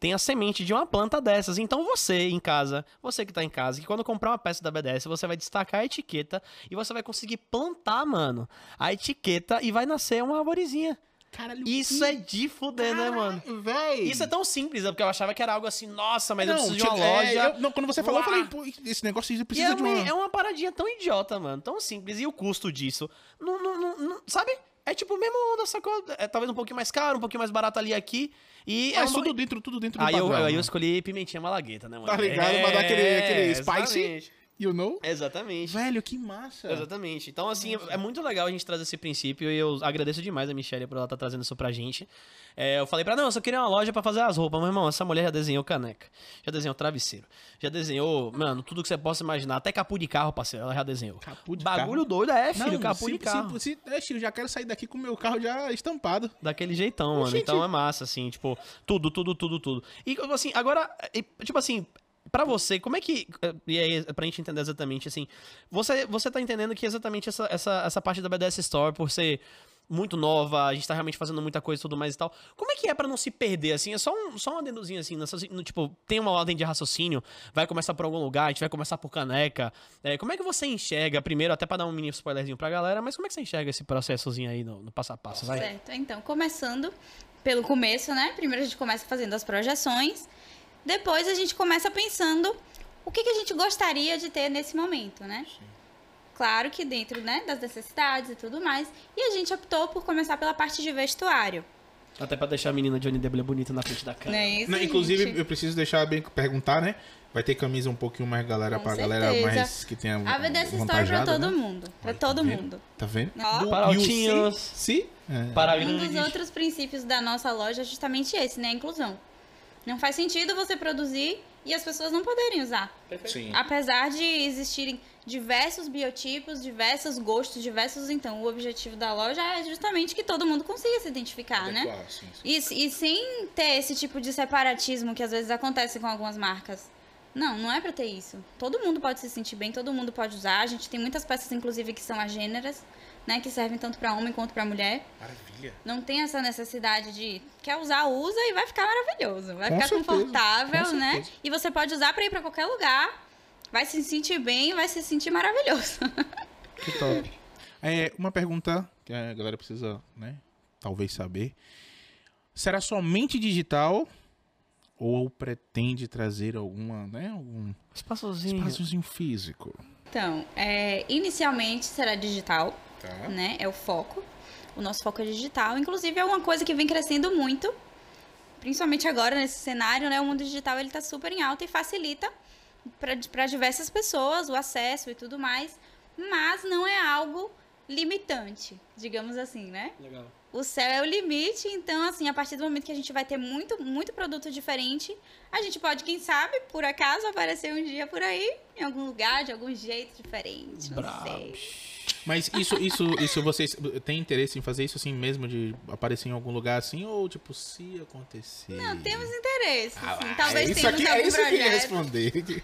Tem a semente de uma planta dessas. Então você em casa, você que tá em casa, que quando comprar uma peça da BDS, você vai destacar a etiqueta e você vai conseguir plantar, mano, a etiqueta e vai nascer uma arvorezinha. Caralho, Isso é de fuder, né, mano? Véi. Isso é tão simples, é porque eu achava que era algo assim, nossa, mas eu não, preciso de uma tinha- é, loja. eu- não, quando você falou, eu Uá. falei, pô, esse negócio precisa é de uma, uma... é uma paradinha tão idiota, mano, tão simples. E o custo disso, não, não, não- não- sabe? É tipo mesmo onda, sacou? É talvez um pouquinho mais caro, um pouquinho mais barato ali aqui. E é Mas uma- tudo dentro, tudo dentro do Aí eu, padrão. aí eu né? esqueci pimentinha malagueta, né, mano? Tá ligado? Pra dar aquele- aquele spicy. Exatamente. You know? Exatamente. Velho, que massa. Exatamente. Então, assim, é muito legal a gente trazer esse princípio e eu agradeço demais a Michelle por ela estar trazendo isso pra gente. É, eu falei pra ela, não, eu só queria uma loja pra fazer as roupas. Meu irmão, essa mulher já desenhou caneca, já desenhou travesseiro, já desenhou, mano, tudo que você possa imaginar, até capu de carro, parceiro, ela já desenhou. Capu de Bagulho carro. doido, é, filho, Não, capu se, de carro. Se, se, é, Chico, já quero sair daqui com o meu carro já estampado. Daquele jeitão, mano. Gente. Então é massa, assim, tipo, tudo, tudo, tudo, tudo. E, assim, agora, tipo assim, pra você, como é que. E aí, pra gente entender exatamente, assim, você, você tá entendendo que exatamente essa, essa, essa parte da BDS Store, por ser muito nova, a gente tá realmente fazendo muita coisa e tudo mais e tal. Como é que é pra não se perder, assim? É só um, só um adendozinho, assim, nessa, no, tipo, tem uma ordem de raciocínio, vai começar por algum lugar, a gente vai começar por caneca. É, como é que você enxerga, primeiro, até pra dar um mini spoilerzinho pra galera, mas como é que você enxerga esse processozinho aí no, no passo a passo, vai? Certo. Então, começando pelo começo, né? Primeiro a gente começa fazendo as projeções. Depois a gente começa pensando o que, que a gente gostaria de ter nesse momento, né? Claro que dentro né, das necessidades e tudo mais. E a gente optou por começar pela parte de vestuário. Até pra deixar a menina Johnny Deble bonita na frente da câmera. é isso, Não, inclusive, gente? eu preciso deixar bem perguntar, né? Vai ter camisa um pouquinho mais galera Com pra galera mais que tenha A VDS Store pra todo né? mundo. Pra Olha, tá todo vendo? mundo. Tá vendo? Do- Para e o altinhos. Si? Si? É. Para Um dos outros princípios da nossa loja é justamente esse, né? A inclusão. Não faz sentido você produzir e as pessoas não poderem usar. Sim. Apesar de existirem diversos biotipos, diversos gostos, diversos. Então, o objetivo da loja é justamente que todo mundo consiga se identificar, né? Adequar, sim, sim. E, e sem ter esse tipo de separatismo que às vezes acontece com algumas marcas. Não, não é pra ter isso. Todo mundo pode se sentir bem, todo mundo pode usar. A gente tem muitas peças, inclusive, que são agêneras, né? Que servem tanto pra homem quanto pra mulher. Maravilha. Não tem essa necessidade de quer usar, usa e vai ficar maravilhoso. Vai Com ficar certeza, confortável, com né? certeza. E você pode usar pra ir pra qualquer lugar. Vai se sentir bem, vai se sentir maravilhoso. Que top. É, uma pergunta que a galera precisa, né? Talvez saber. Será somente digital ou pretende trazer alguma, né? Algum Espaçozinho. espaçozinho físico? Então, é, inicialmente será digital, Tá. né? É o foco. O nosso foco é digital. Inclusive, é uma coisa que vem crescendo muito. Principalmente agora, nesse cenário, né? O mundo digital, ele tá super em alta e facilita para diversas pessoas o acesso e tudo mais. Mas não é algo limitante, digamos assim, né? Legal. O céu é o limite, então, assim, a partir do momento que a gente vai ter muito, muito produto diferente, a gente pode, quem sabe, por acaso, aparecer um dia por aí, em algum lugar, de algum jeito diferente, não Brabo. sei. Mas isso, isso, isso vocês têm interesse em fazer isso assim mesmo, de aparecer em algum lugar assim, ou tipo, se acontecer? Não, temos interesse, Ah, sim. é Talvez isso tenhamos aqui, é algum isso que eu responder.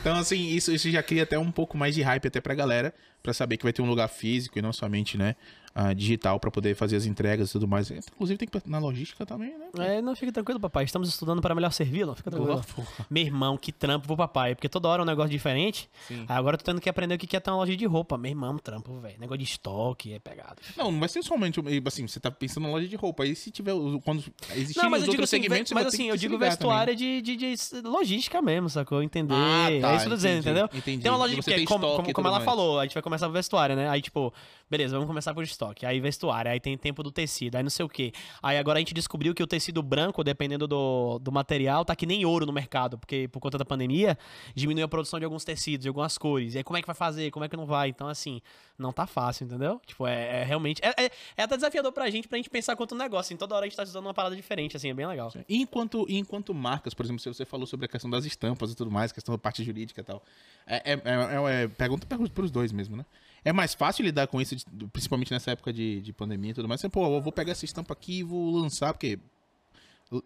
Então, assim, isso, isso já cria até um pouco mais de hype até pra galera, pra saber que vai ter um lugar físico e não somente, né, ah, digital pra poder fazer as entregas e tudo mais. Inclusive tem que na logística também, né? É, não fica tranquilo, papai. Estamos estudando para melhor servi-lo. Fica tranquilo. Porra. Meu irmão, que trampo pro papai. Porque toda hora é um negócio diferente. Sim. Aí agora eu tô tendo que aprender o que é ter uma loja de roupa. Meu irmão, trampo, velho. Negócio de estoque, é pegado. Não, não vai ser somente, assim, você tá pensando na loja de roupa. Aí se tiver, quando existirem Não, mas os eu digo outros assim, segmentos, você mas assim, eu digo vestuário de, de, de logística mesmo, sacou? Entender. Ah, tá, é isso que eu tô dizendo, entendeu? entendi. Tem uma loja de tem como, como, como ela mais. falou, a gente vai começar por vestuário, né? Aí, tipo, beleza, vamos começar por estoque. Aí vestuário, aí tem tempo do tecido, aí não sei o quê. Aí agora a gente descobriu que o tecido branco, dependendo do, do material, tá que nem ouro no mercado, porque por conta da pandemia, diminuiu a produção de alguns tecidos, de algumas cores. E aí como é que vai fazer? Como é que não vai? Então, assim, não tá fácil, entendeu? Tipo, é, é realmente. É, é, é até desafiador pra gente, pra gente pensar quanto negócio. Assim, toda hora a gente tá usando uma parada diferente, assim, é bem legal. E enquanto, enquanto marcas, por exemplo, se você falou sobre a questão das estampas e tudo mais, questão da parte jurídica e tal. É, é, é- é- pergunta para os dois mesmo, né? É mais fácil lidar com isso, principalmente nessa época de, de pandemia e tudo mais. Você, pô, eu vou pegar essa estampa aqui e vou lançar, porque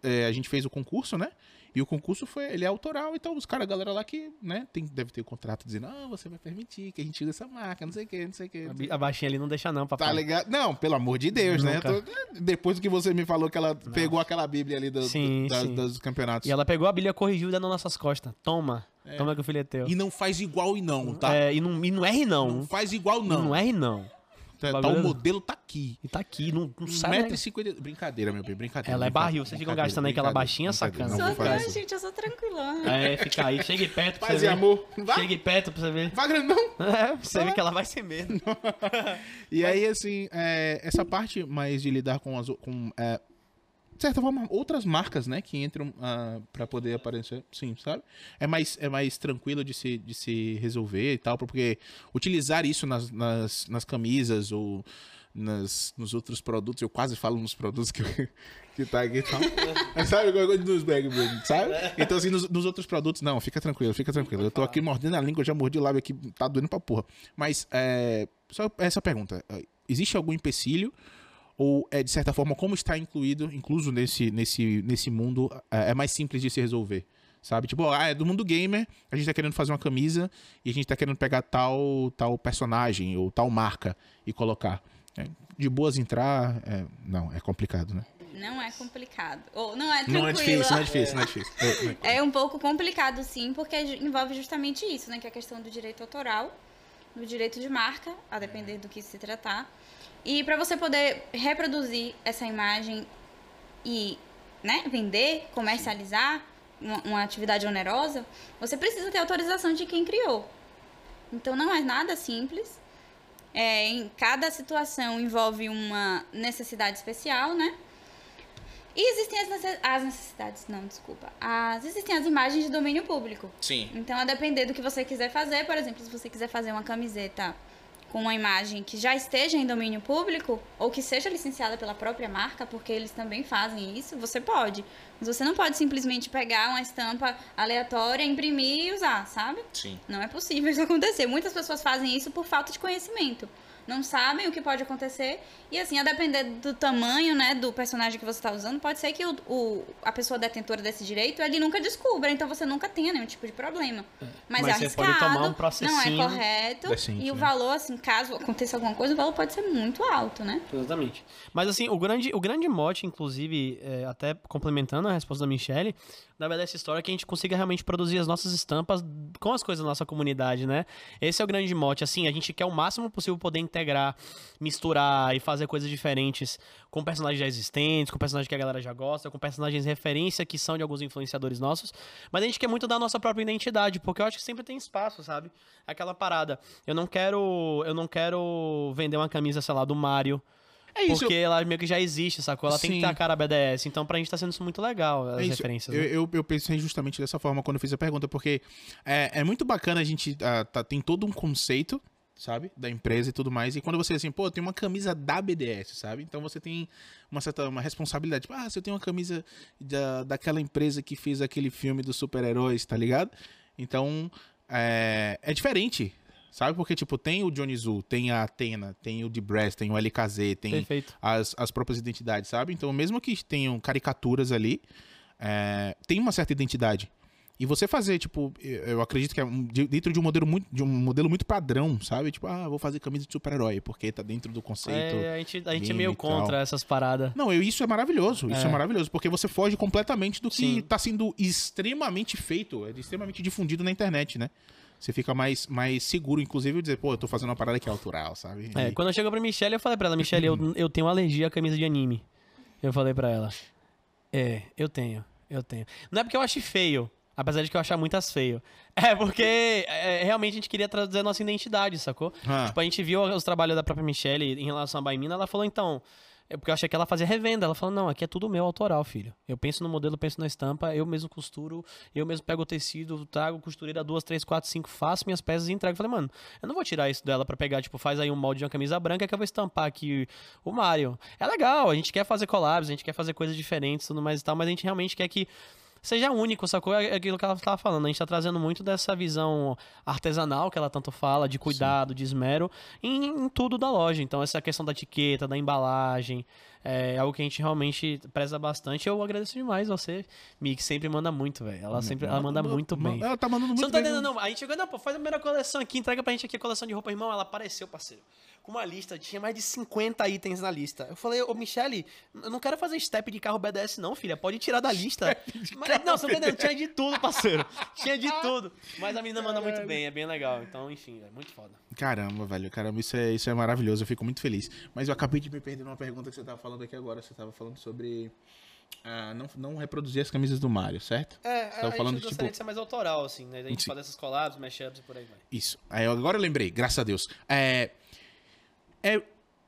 é, a gente fez o concurso, né? E o concurso foi, ele é autoral, então os caras, a galera lá que, né, tem, deve ter o contrato dizendo, ah, você vai permitir que a gente use essa marca, não sei o que, não sei o que. A A baixinha ali não deixa, não, papai. Tá ligado? Não, pelo amor de Deus, né? Nunca. Eu tô- Depois que você me falou que ela pegou aquela Bíblia ali do, Sim, do- sim. dos campeonatos. E ela pegou a Bíblia corrigiu e deu nas nossas costas. Toma. Toma que o filho é teu. E não faz igual e não, tá? É, e não, e não erre, não. Não faz igual Não, não. erre, não. Tá, tá, Bagulho- o modelo tá aqui. E tá aqui, não, não sai. né? 1,50m. Brincadeira, meu bem, brincadeira. Ela é barril, vocês ficam gastando aí aquela baixinha, sacana. não Sou isso. gente, eu sou tranquilona. É, fica aí, chegue perto pra você Fazer ver. amor. Vai, Chegue perto pra você ver. vai grandão. É, pra você ver que ela vai ser mesmo. E aí, assim, é, essa parte mais de lidar com, as, com é, de certa forma, outras marcas, né, que entram ah, pra poder aparecer, sim, sabe? É mais, é mais tranquilo de se, de se resolver e tal, porque utilizar isso nas, nas, nas camisas ou nas, nos outros produtos, eu quase falo nos produtos que, que tá aqui e tal. Mas sabe, igual mesmo, sabe? Então, assim, nos, nos outros produtos, não, fica tranquilo, fica tranquilo. Eu tô aqui mordendo a língua, eu já mordi o lábio aqui, tá doendo pra porra. Mas, é, só essa pergunta, é, existe algum empecilho ou é de certa forma como está incluído, incluso nesse nesse nesse mundo, é é mais simples de se resolver, sabe? Tipo, ah, é do mundo gamer, a gente tá querendo fazer uma camisa e a gente tá querendo pegar tal tal personagem ou tal marca e colocar. É, de boas entrar, é, não, é complicado, né? Não é complicado. Ou não é tranquilo. Não é difícil, não é difícil, não é difícil. É um pouco complicado, sim, porque envolve justamente isso, né? Que é a questão do direito autoral, do direito de marca, a depender do que se tratar. E para você poder reproduzir essa imagem e né, vender, comercializar uma, uma atividade onerosa, você precisa ter autorização de quem criou. Então não é nada simples. É, em cada situação envolve uma necessidade especial, né? E existem as, necess- as necessidades, não, desculpa. As, existem as imagens de domínio público. Sim. Então, a depender do que você quiser fazer, por exemplo, se você quiser fazer uma camiseta com uma imagem que já esteja em domínio público, ou que seja licenciada pela própria marca, porque eles também fazem isso, você pode. Mas você não pode simplesmente pegar uma estampa aleatória, imprimir e usar, sabe? Sim. Não é possível isso acontecer. Muitas pessoas fazem isso por falta de conhecimento. Não sabem o que pode acontecer. E assim, a depender do tamanho, né, do personagem que você está usando, pode ser que o, o- a pessoa detentora desse direito, ele nunca descubra. Então você nunca tenha nenhum tipo de problema. Mas, Mas é você arriscado, pode tomar um não é correto. decente, e o né? valor, assim, caso aconteça alguma coisa, o valor pode ser muito alto, né? Exatamente. Mas assim, o grande, o grande mote, inclusive, é, até complementando a resposta da Michelle, na verdade, essa história é que a gente consiga realmente produzir as nossas estampas com as coisas da nossa comunidade, né? Esse é o grande mote. Assim, a gente quer o máximo possível poder integrar, misturar e fazer coisas diferentes com personagens já existentes, com personagens que a galera já gosta, com personagens referência que são de alguns influenciadores nossos. Mas a gente quer muito dar a nossa própria identidade, porque eu acho que sempre tem espaço, sabe? Aquela parada. Eu não quero. Eu não quero vender uma camisa, sei lá, do Mario. É isso. Porque ela meio que já existe, sacou? Ela tem que Sim. ter a cara BDS. Então, pra gente tá sendo isso muito legal, as É referências. Eu, né? eu, eu pensei justamente dessa forma quando eu fiz a pergunta, porque é, é muito bacana a gente. ah, tá, tem todo um conceito, sabe? Da empresa e tudo mais. E quando você assim, pô, tem uma camisa da BDS, sabe? Então você tem uma certa uma responsabilidade. Tipo, ah, se eu tenho uma camisa da, daquela empresa que fez aquele filme dos super-heróis, tá ligado? Então é, é diferente. Sabe? Porque, tipo, tem o Johnny Zul, tem a Atena, tem o D-Brass, tem o LKZ, tem Perfeito. as, as próprias identidades, sabe? Então, mesmo que tenham caricaturas ali, é, tem uma certa identidade. E você fazer, tipo, eu eu acredito que é de- dentro de um modelo muito, de um modelo muito padrão, sabe? Tipo, ah, vou fazer camisa de super-herói, porque tá dentro do conceito. É, a gente, a gente é meio contra essas paradas. Não, eu- isso é maravilhoso. Isso é. É. maravilhoso, porque você foge completamente do que Sim. tá sendo extremamente feito, é extremamente difundido na internet, né? Você fica mais, mais seguro, inclusive, dizer, pô, eu tô fazendo uma parada que é autoral, sabe? É, E- quando eu chego pra Michelle, eu falei pra ela, Michelle, eu, eu tenho alergia à camisa de anime. Eu falei pra ela. É, eu tenho, eu tenho. Não é porque eu acho feio, apesar de que eu achar muitas feio. É porque é, realmente a gente queria trazer a nossa identidade, sacou? Ah. Tipo, a gente viu os trabalhos da própria Michelle em relação à Baimina, ela falou, então. É porque eu achei que ela fazia revenda. Ela falou, não, aqui é tudo meu autoral, filho. Eu penso no modelo, penso na estampa, eu mesmo costuro, eu mesmo pego o tecido, trago costureira duas, três, quatro, cinco, faço minhas peças e entrego. Eu falei, mano, eu não vou tirar isso dela pra pegar, tipo, faz aí um molde de uma camisa branca que eu vou estampar aqui o Mario. É legal, a gente quer fazer collabs, a gente quer fazer coisas diferentes, tudo mais e tal, mas a gente realmente quer que seja único, sacou? É aquilo que ela tava falando. A gente tá trazendo muito dessa visão artesanal que ela tanto fala, de cuidado, de esmero, em, em tudo da loja. Então, essa questão da etiqueta, da embalagem, é algo que a gente realmente preza bastante. Eu agradeço demais você, Mi, que sempre manda muito, velho. Ela sempre ela manda muito bem. Ela tá mandando muito Você não tá bem. entendendo, não. A gente chegou, não, pô, faz a primeira coleção aqui, entrega pra gente aqui a coleção de roupa, irmão. Ela apareceu, parceiro. Com uma lista, tinha mais de 50 itens na lista. Eu falei, ô Michele, eu não quero fazer step de carro BDS, não, filha. Pode tirar da lista. Mas Não, você tá entendendo? Tinha de tudo, parceiro. Tinha de tudo. Mas a menina manda muito bem, é bem legal. Então, enfim, é muito foda. Caramba, velho. Caramba, isso é, isso é maravilhoso. Eu fico muito feliz. Mas eu acabei de me perder numa pergunta que você tava falando aqui agora. Você tava falando sobre. ah, não, não reproduzir as camisas do Mario, certo? É, Você tava falando, gente tipo- gostaria de ser mais autoral, assim, né? A gente Sim. fazer essas collabs, mashups e por aí vai. Isso. Aí agora eu lembrei, graças a Deus. É, é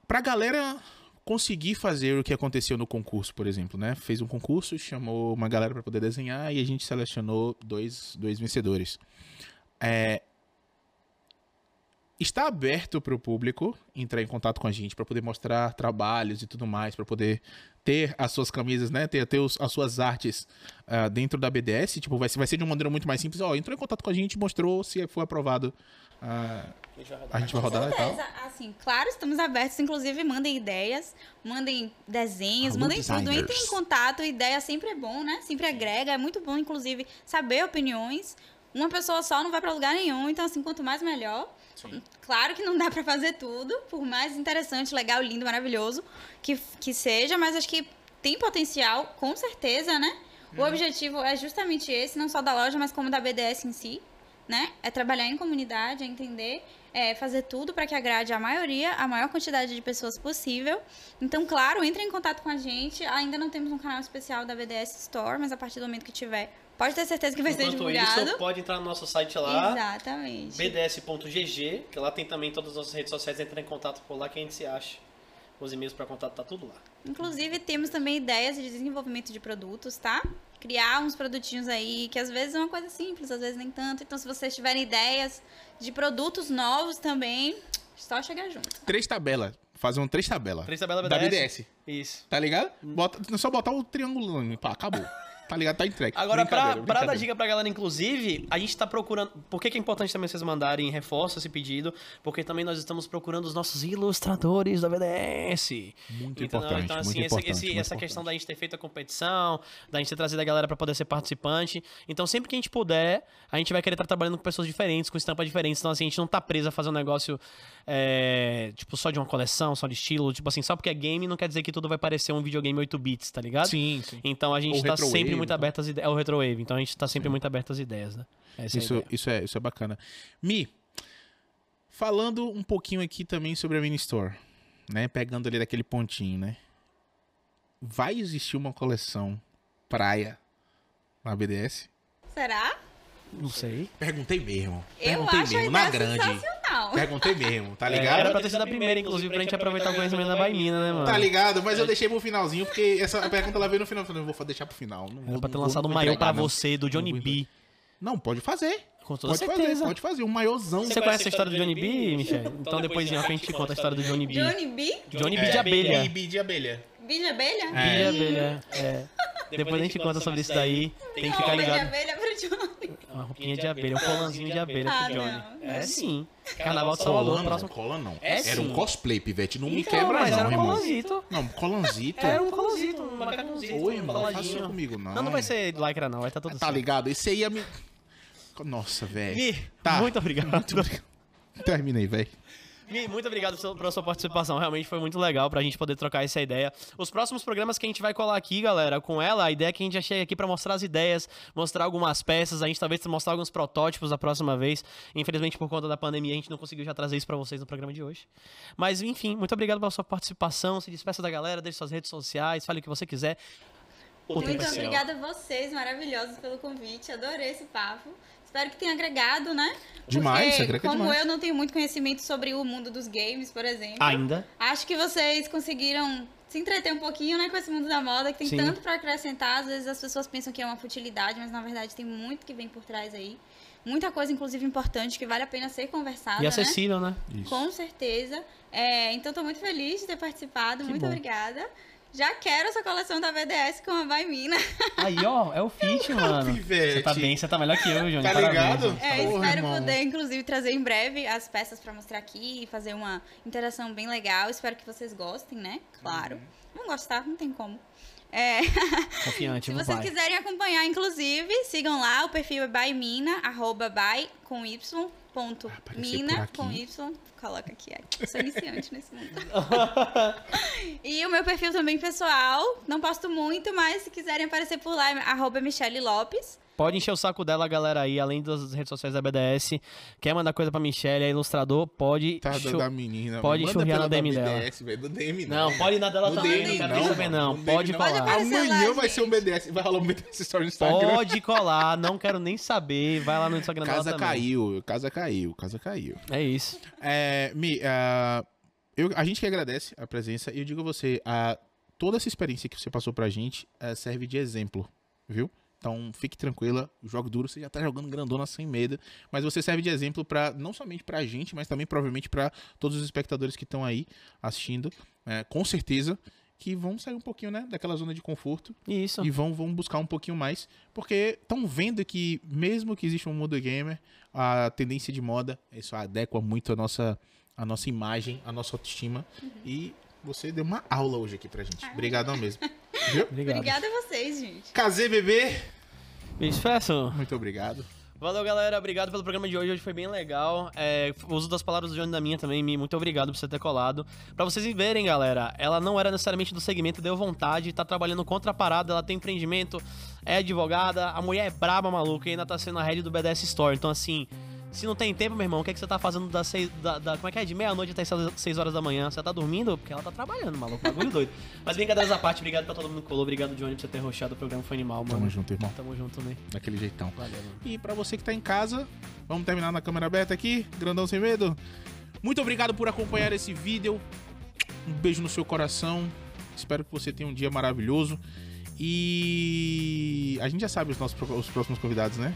pra galera conseguir fazer o que aconteceu no concurso, por exemplo, né? Fez um concurso, chamou uma galera pra poder desenhar e a gente selecionou dois, dois vencedores. É, está aberto para o público entrar em contato com a gente para poder mostrar trabalhos e tudo mais, para poder ter as suas camisas, né? Ter, ter os- as suas artes ah, dentro da BDS. Tipo, vai, ser- vai ser de uma maneira muito mais simples. Ó, entrou em contato com a gente, mostrou, se for aprovado, ah, A gente vai rodar. e tal. Assim, claro, estamos abertos. Inclusive, mandem ideias, mandem desenhos, Alô, mandem tudo. Entrem em contato. Ideia sempre é bom, né? Sempre agrega. É muito bom, inclusive, saber opiniões. Uma pessoa só não vai pra lugar nenhum. Então, assim, quanto mais, melhor. Claro que não dá pra fazer tudo, por mais interessante, legal, lindo, maravilhoso que, que seja, mas acho que tem potencial, com certeza, né? O objetivo é justamente esse, não só da loja, mas como da BDS em si, né? É trabalhar em comunidade, é entender, é fazer tudo para que agrade a maioria, a maior quantidade de pessoas possível. Então, claro, entre em contato com a gente. Ainda não temos um canal especial da BDS Store, mas a partir do momento que tiver, pode ter certeza que vai ser Enquanto divulgado. isso, pode entrar no nosso site lá. Exatamente. bds.gg, que lá tem também todas as nossas redes sociais, entra em contato por lá que a gente se acha. Os e-mails para contato tá tudo lá. Inclusive, temos também ideias de desenvolvimento de produtos, tá? Criar uns produtinhos aí, que às vezes é uma coisa simples, às vezes nem tanto. Então, se vocês tiverem ideias de produtos novos também, só chegar junto. Três tabelas. Fazer um três tabelas. Três tabelas Da BDS. BDS. Isso. Tá ligado? Bota, é só botar o triângulo. Pá, acabou. Tá ligado? Tá entregue. Agora, pra, pra dar dica pra galera, inclusive, a gente tá procurando. Por que, que é importante também vocês mandarem reforço esse pedido? Porque também nós estamos procurando os nossos ilustradores da BDS. Muito Então, importante, então muito assim, esse- importante, esse- essa questão importante. da gente ter feito a competição, da gente ter trazido a galera pra poder ser participante. Então, sempre que a gente puder, a gente vai querer estar trabalhando com pessoas diferentes, com estampas diferentes. Então, assim, a gente não tá preso a fazer um negócio, é, tipo, só de uma coleção, só de estilo. Tipo assim, só porque é game não quer dizer que tudo vai parecer um videogame 8 bits, tá ligado? Sim, sim. Então a gente Ou tá sempre muito então. aberto às ideias. É o retrowave, então a gente tá sempre muito aberto às ideias, né? Essa é Isso, ideia. isso, é, isso é bacana. Mi, falando um pouquinho aqui também sobre a Mini Store, né? Pegando ali daquele pontinho, né? Vai existir uma coleção praia na BDS? Será? Não sei. Perguntei mesmo. Eu Perguntei acho a mesmo, na grande. Perguntei mesmo, tá É, ligado? era pra ter sido a primeira, inclusive, pra gente aproveitar o conhecimento da Baimina, né, mano? Tá ligado? Mas eu deixei pro finalzinho, porque essa pergunta ela veio no final. Eu falei, eu vou deixar pro final. Não Era vou, pra ter lançado um maior pra não. você, do Johnny Não B. Não, pode fazer. Com toda Pode certeza. fazer, pode fazer. Um maiorzão. Você conhece a história do Johnny B, Michel? Então depois em gente te conta a história do Johnny B. Johnny B? Johnny B de abelha. Bi de abelha. B de abelha? B de abelha, é. Depois a gente conta sobre isso daí. Tem que ficar ligado. abelha pro Johnny. Uma roupinha de abelha, um colanzinho de abelha Ah, pro Johnny. não. É sim. Carnaval de Salvador, Cola próximo. não, cola não. É Era um sim. cosplay, pivete. Não me Então, quebra mas não, era um irmão. colanzito. Não, colanzito. Era um colanzito, um macacãozinho, Oi, um irmão, não faça isso comigo, não. Não, não vai ser lycra não, vai estar tudo Tá certo. ligado? Esse aí ia me... Nossa, velho. Tá. muito obrigado. Terminei, velho. Muito obrigado pela sua participação. Realmente foi muito legal pra gente poder trocar essa ideia. Os próximos programas que a gente vai colar aqui, galera, com ela, a ideia é que a gente já chega aqui pra mostrar as ideias, mostrar algumas peças, a gente talvez mostrar alguns protótipos da próxima vez. Infelizmente, por conta da pandemia, a gente não conseguiu já trazer isso pra vocês no programa de hoje. Mas, enfim, muito obrigado pela sua participação. Se despeça da galera, deixe suas redes sociais, fale o que você quiser. Muito obrigada a vocês, maravilhosos, pelo convite. Adorei esse papo. Espero que tenha agregado, né? Demais, Porque, agrega como demais. eu não tenho muito conhecimento sobre o mundo dos games, por exemplo. Ainda. Acho que vocês conseguiram se entreter um pouquinho, né, com esse mundo da moda, que tem Sim. tanto pra acrescentar. Às vezes as pessoas pensam que é uma futilidade, mas na verdade tem muito que vem por trás aí. Muita coisa, inclusive, importante que vale a pena ser conversada, E né? acessível, né? Isso. Com certeza. É, então, tô muito feliz de ter participado. Que muito bom. obrigada. Já quero essa coleção da BDS com a Baimina. Aí, ó, é o fit, mano. Pivete. Você tá bem, você tá melhor que eu, Johnny. Tá Parabéns, ligado? Johnny. É, Porra, espero irmão. poder, inclusive, trazer em breve as peças pra mostrar aqui e fazer uma interação bem legal. Espero que vocês gostem, né? Claro. Uhum. Vão gostar, não tem como. É, Confiante, se vocês quiserem acompanhar, inclusive, sigam lá, o perfil é by Mina, arroba by com y, ponto por Mina com y. Coloca aqui. Eu sou iniciante nesse mundo. e o meu perfil também pessoal, não posto muito, mas se quiserem aparecer por lá, é arroba Michele Lopes. Pode encher o saco dela, galera, aí, além das redes sociais da BDS. Quer mandar coisa pra Michelle, é ilustrador, pode. Tá chu- da menina. pode churriar na DM dela. BDS, do DM Não, não. pode ir na dela No também, DM não quero saber, não. No Pode DM colar. Amanhã vai ser um. BDS. Vai rolar um BDS Story no Instagram. Pode colar, não quero nem saber. Vai lá no Instagram dela Casa também. caiu, casa caiu, casa caiu. É isso. É, Mi, ah, eu, a gente que agradece a presença e eu digo a você, a, toda essa experiência que você passou pra gente eh, serve de exemplo, viu? Então fique tranquila, jogue duro, você já tá jogando grandona sem medo, mas você serve de exemplo para não somente pra gente, mas também provavelmente pra todos os espectadores que estão aí assistindo, eh, com certeza que vão sair um pouquinho, né, daquela zona de conforto Isso. e vão, vão buscar um pouquinho mais, porque estão vendo que mesmo que exista um mundo gamer, a tendência de moda, isso adequa muito a nossa, a nossa imagem, a nossa autoestima. E você deu uma aula hoje aqui pra gente. Obrigadão mesmo. Obrigado. Obrigada a vocês, gente. Casei, bebê. Isso, peço. Muito obrigado. Valeu, galera. Obrigado pelo programa de hoje. Hoje foi bem legal. É, o uso das palavras do Johnny da minha também. Mi, Muito obrigado por você ter colado. Pra vocês verem, galera, ela não era necessariamente do segmento, deu vontade, tá trabalhando contra a parada, ela tem empreendimento, é advogada, a mulher é braba, maluca, e ainda tá sendo a head do BDS Store. Então, assim, se não tem tempo, meu irmão, o que, é que você tá fazendo das seis, da, da- como é que é? De meia-noite até seis- horas da manhã? Você tá dormindo? Porque ela tá trabalhando, maluco. Bagulho doido. Mas brincadeiras à parte, obrigado pra todo mundo que colou. Obrigado, Johnny, por você ter roxado o programa. Foi animal, mano. Tamo junto, irmão. Tamo junto também. Daquele jeitão. Valeu, mano. E pra você que tá em casa, vamos terminar na câmera aberta aqui, grandão sem medo. Muito obrigado por acompanhar esse vídeo. Um beijo no seu coração. Espero que você tenha um dia maravilhoso. E a gente já sabe os nossos os próximos convidados, né?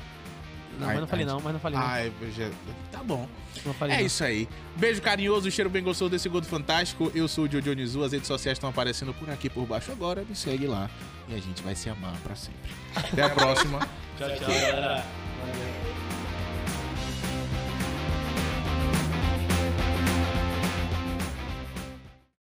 Não, Ai, mas não falei ai, não, mas não falei não. Ah, é, já- tá bom. Não falei É não. isso aí. Beijo carinhoso, cheiro bem gostoso desse gordo fantástico. Eu sou o Jojo Nizu, as redes sociais estão aparecendo por aqui por baixo agora. Me segue lá e a gente vai se amar pra sempre. Até a próxima. Tchau, tchau, galera. Valeu.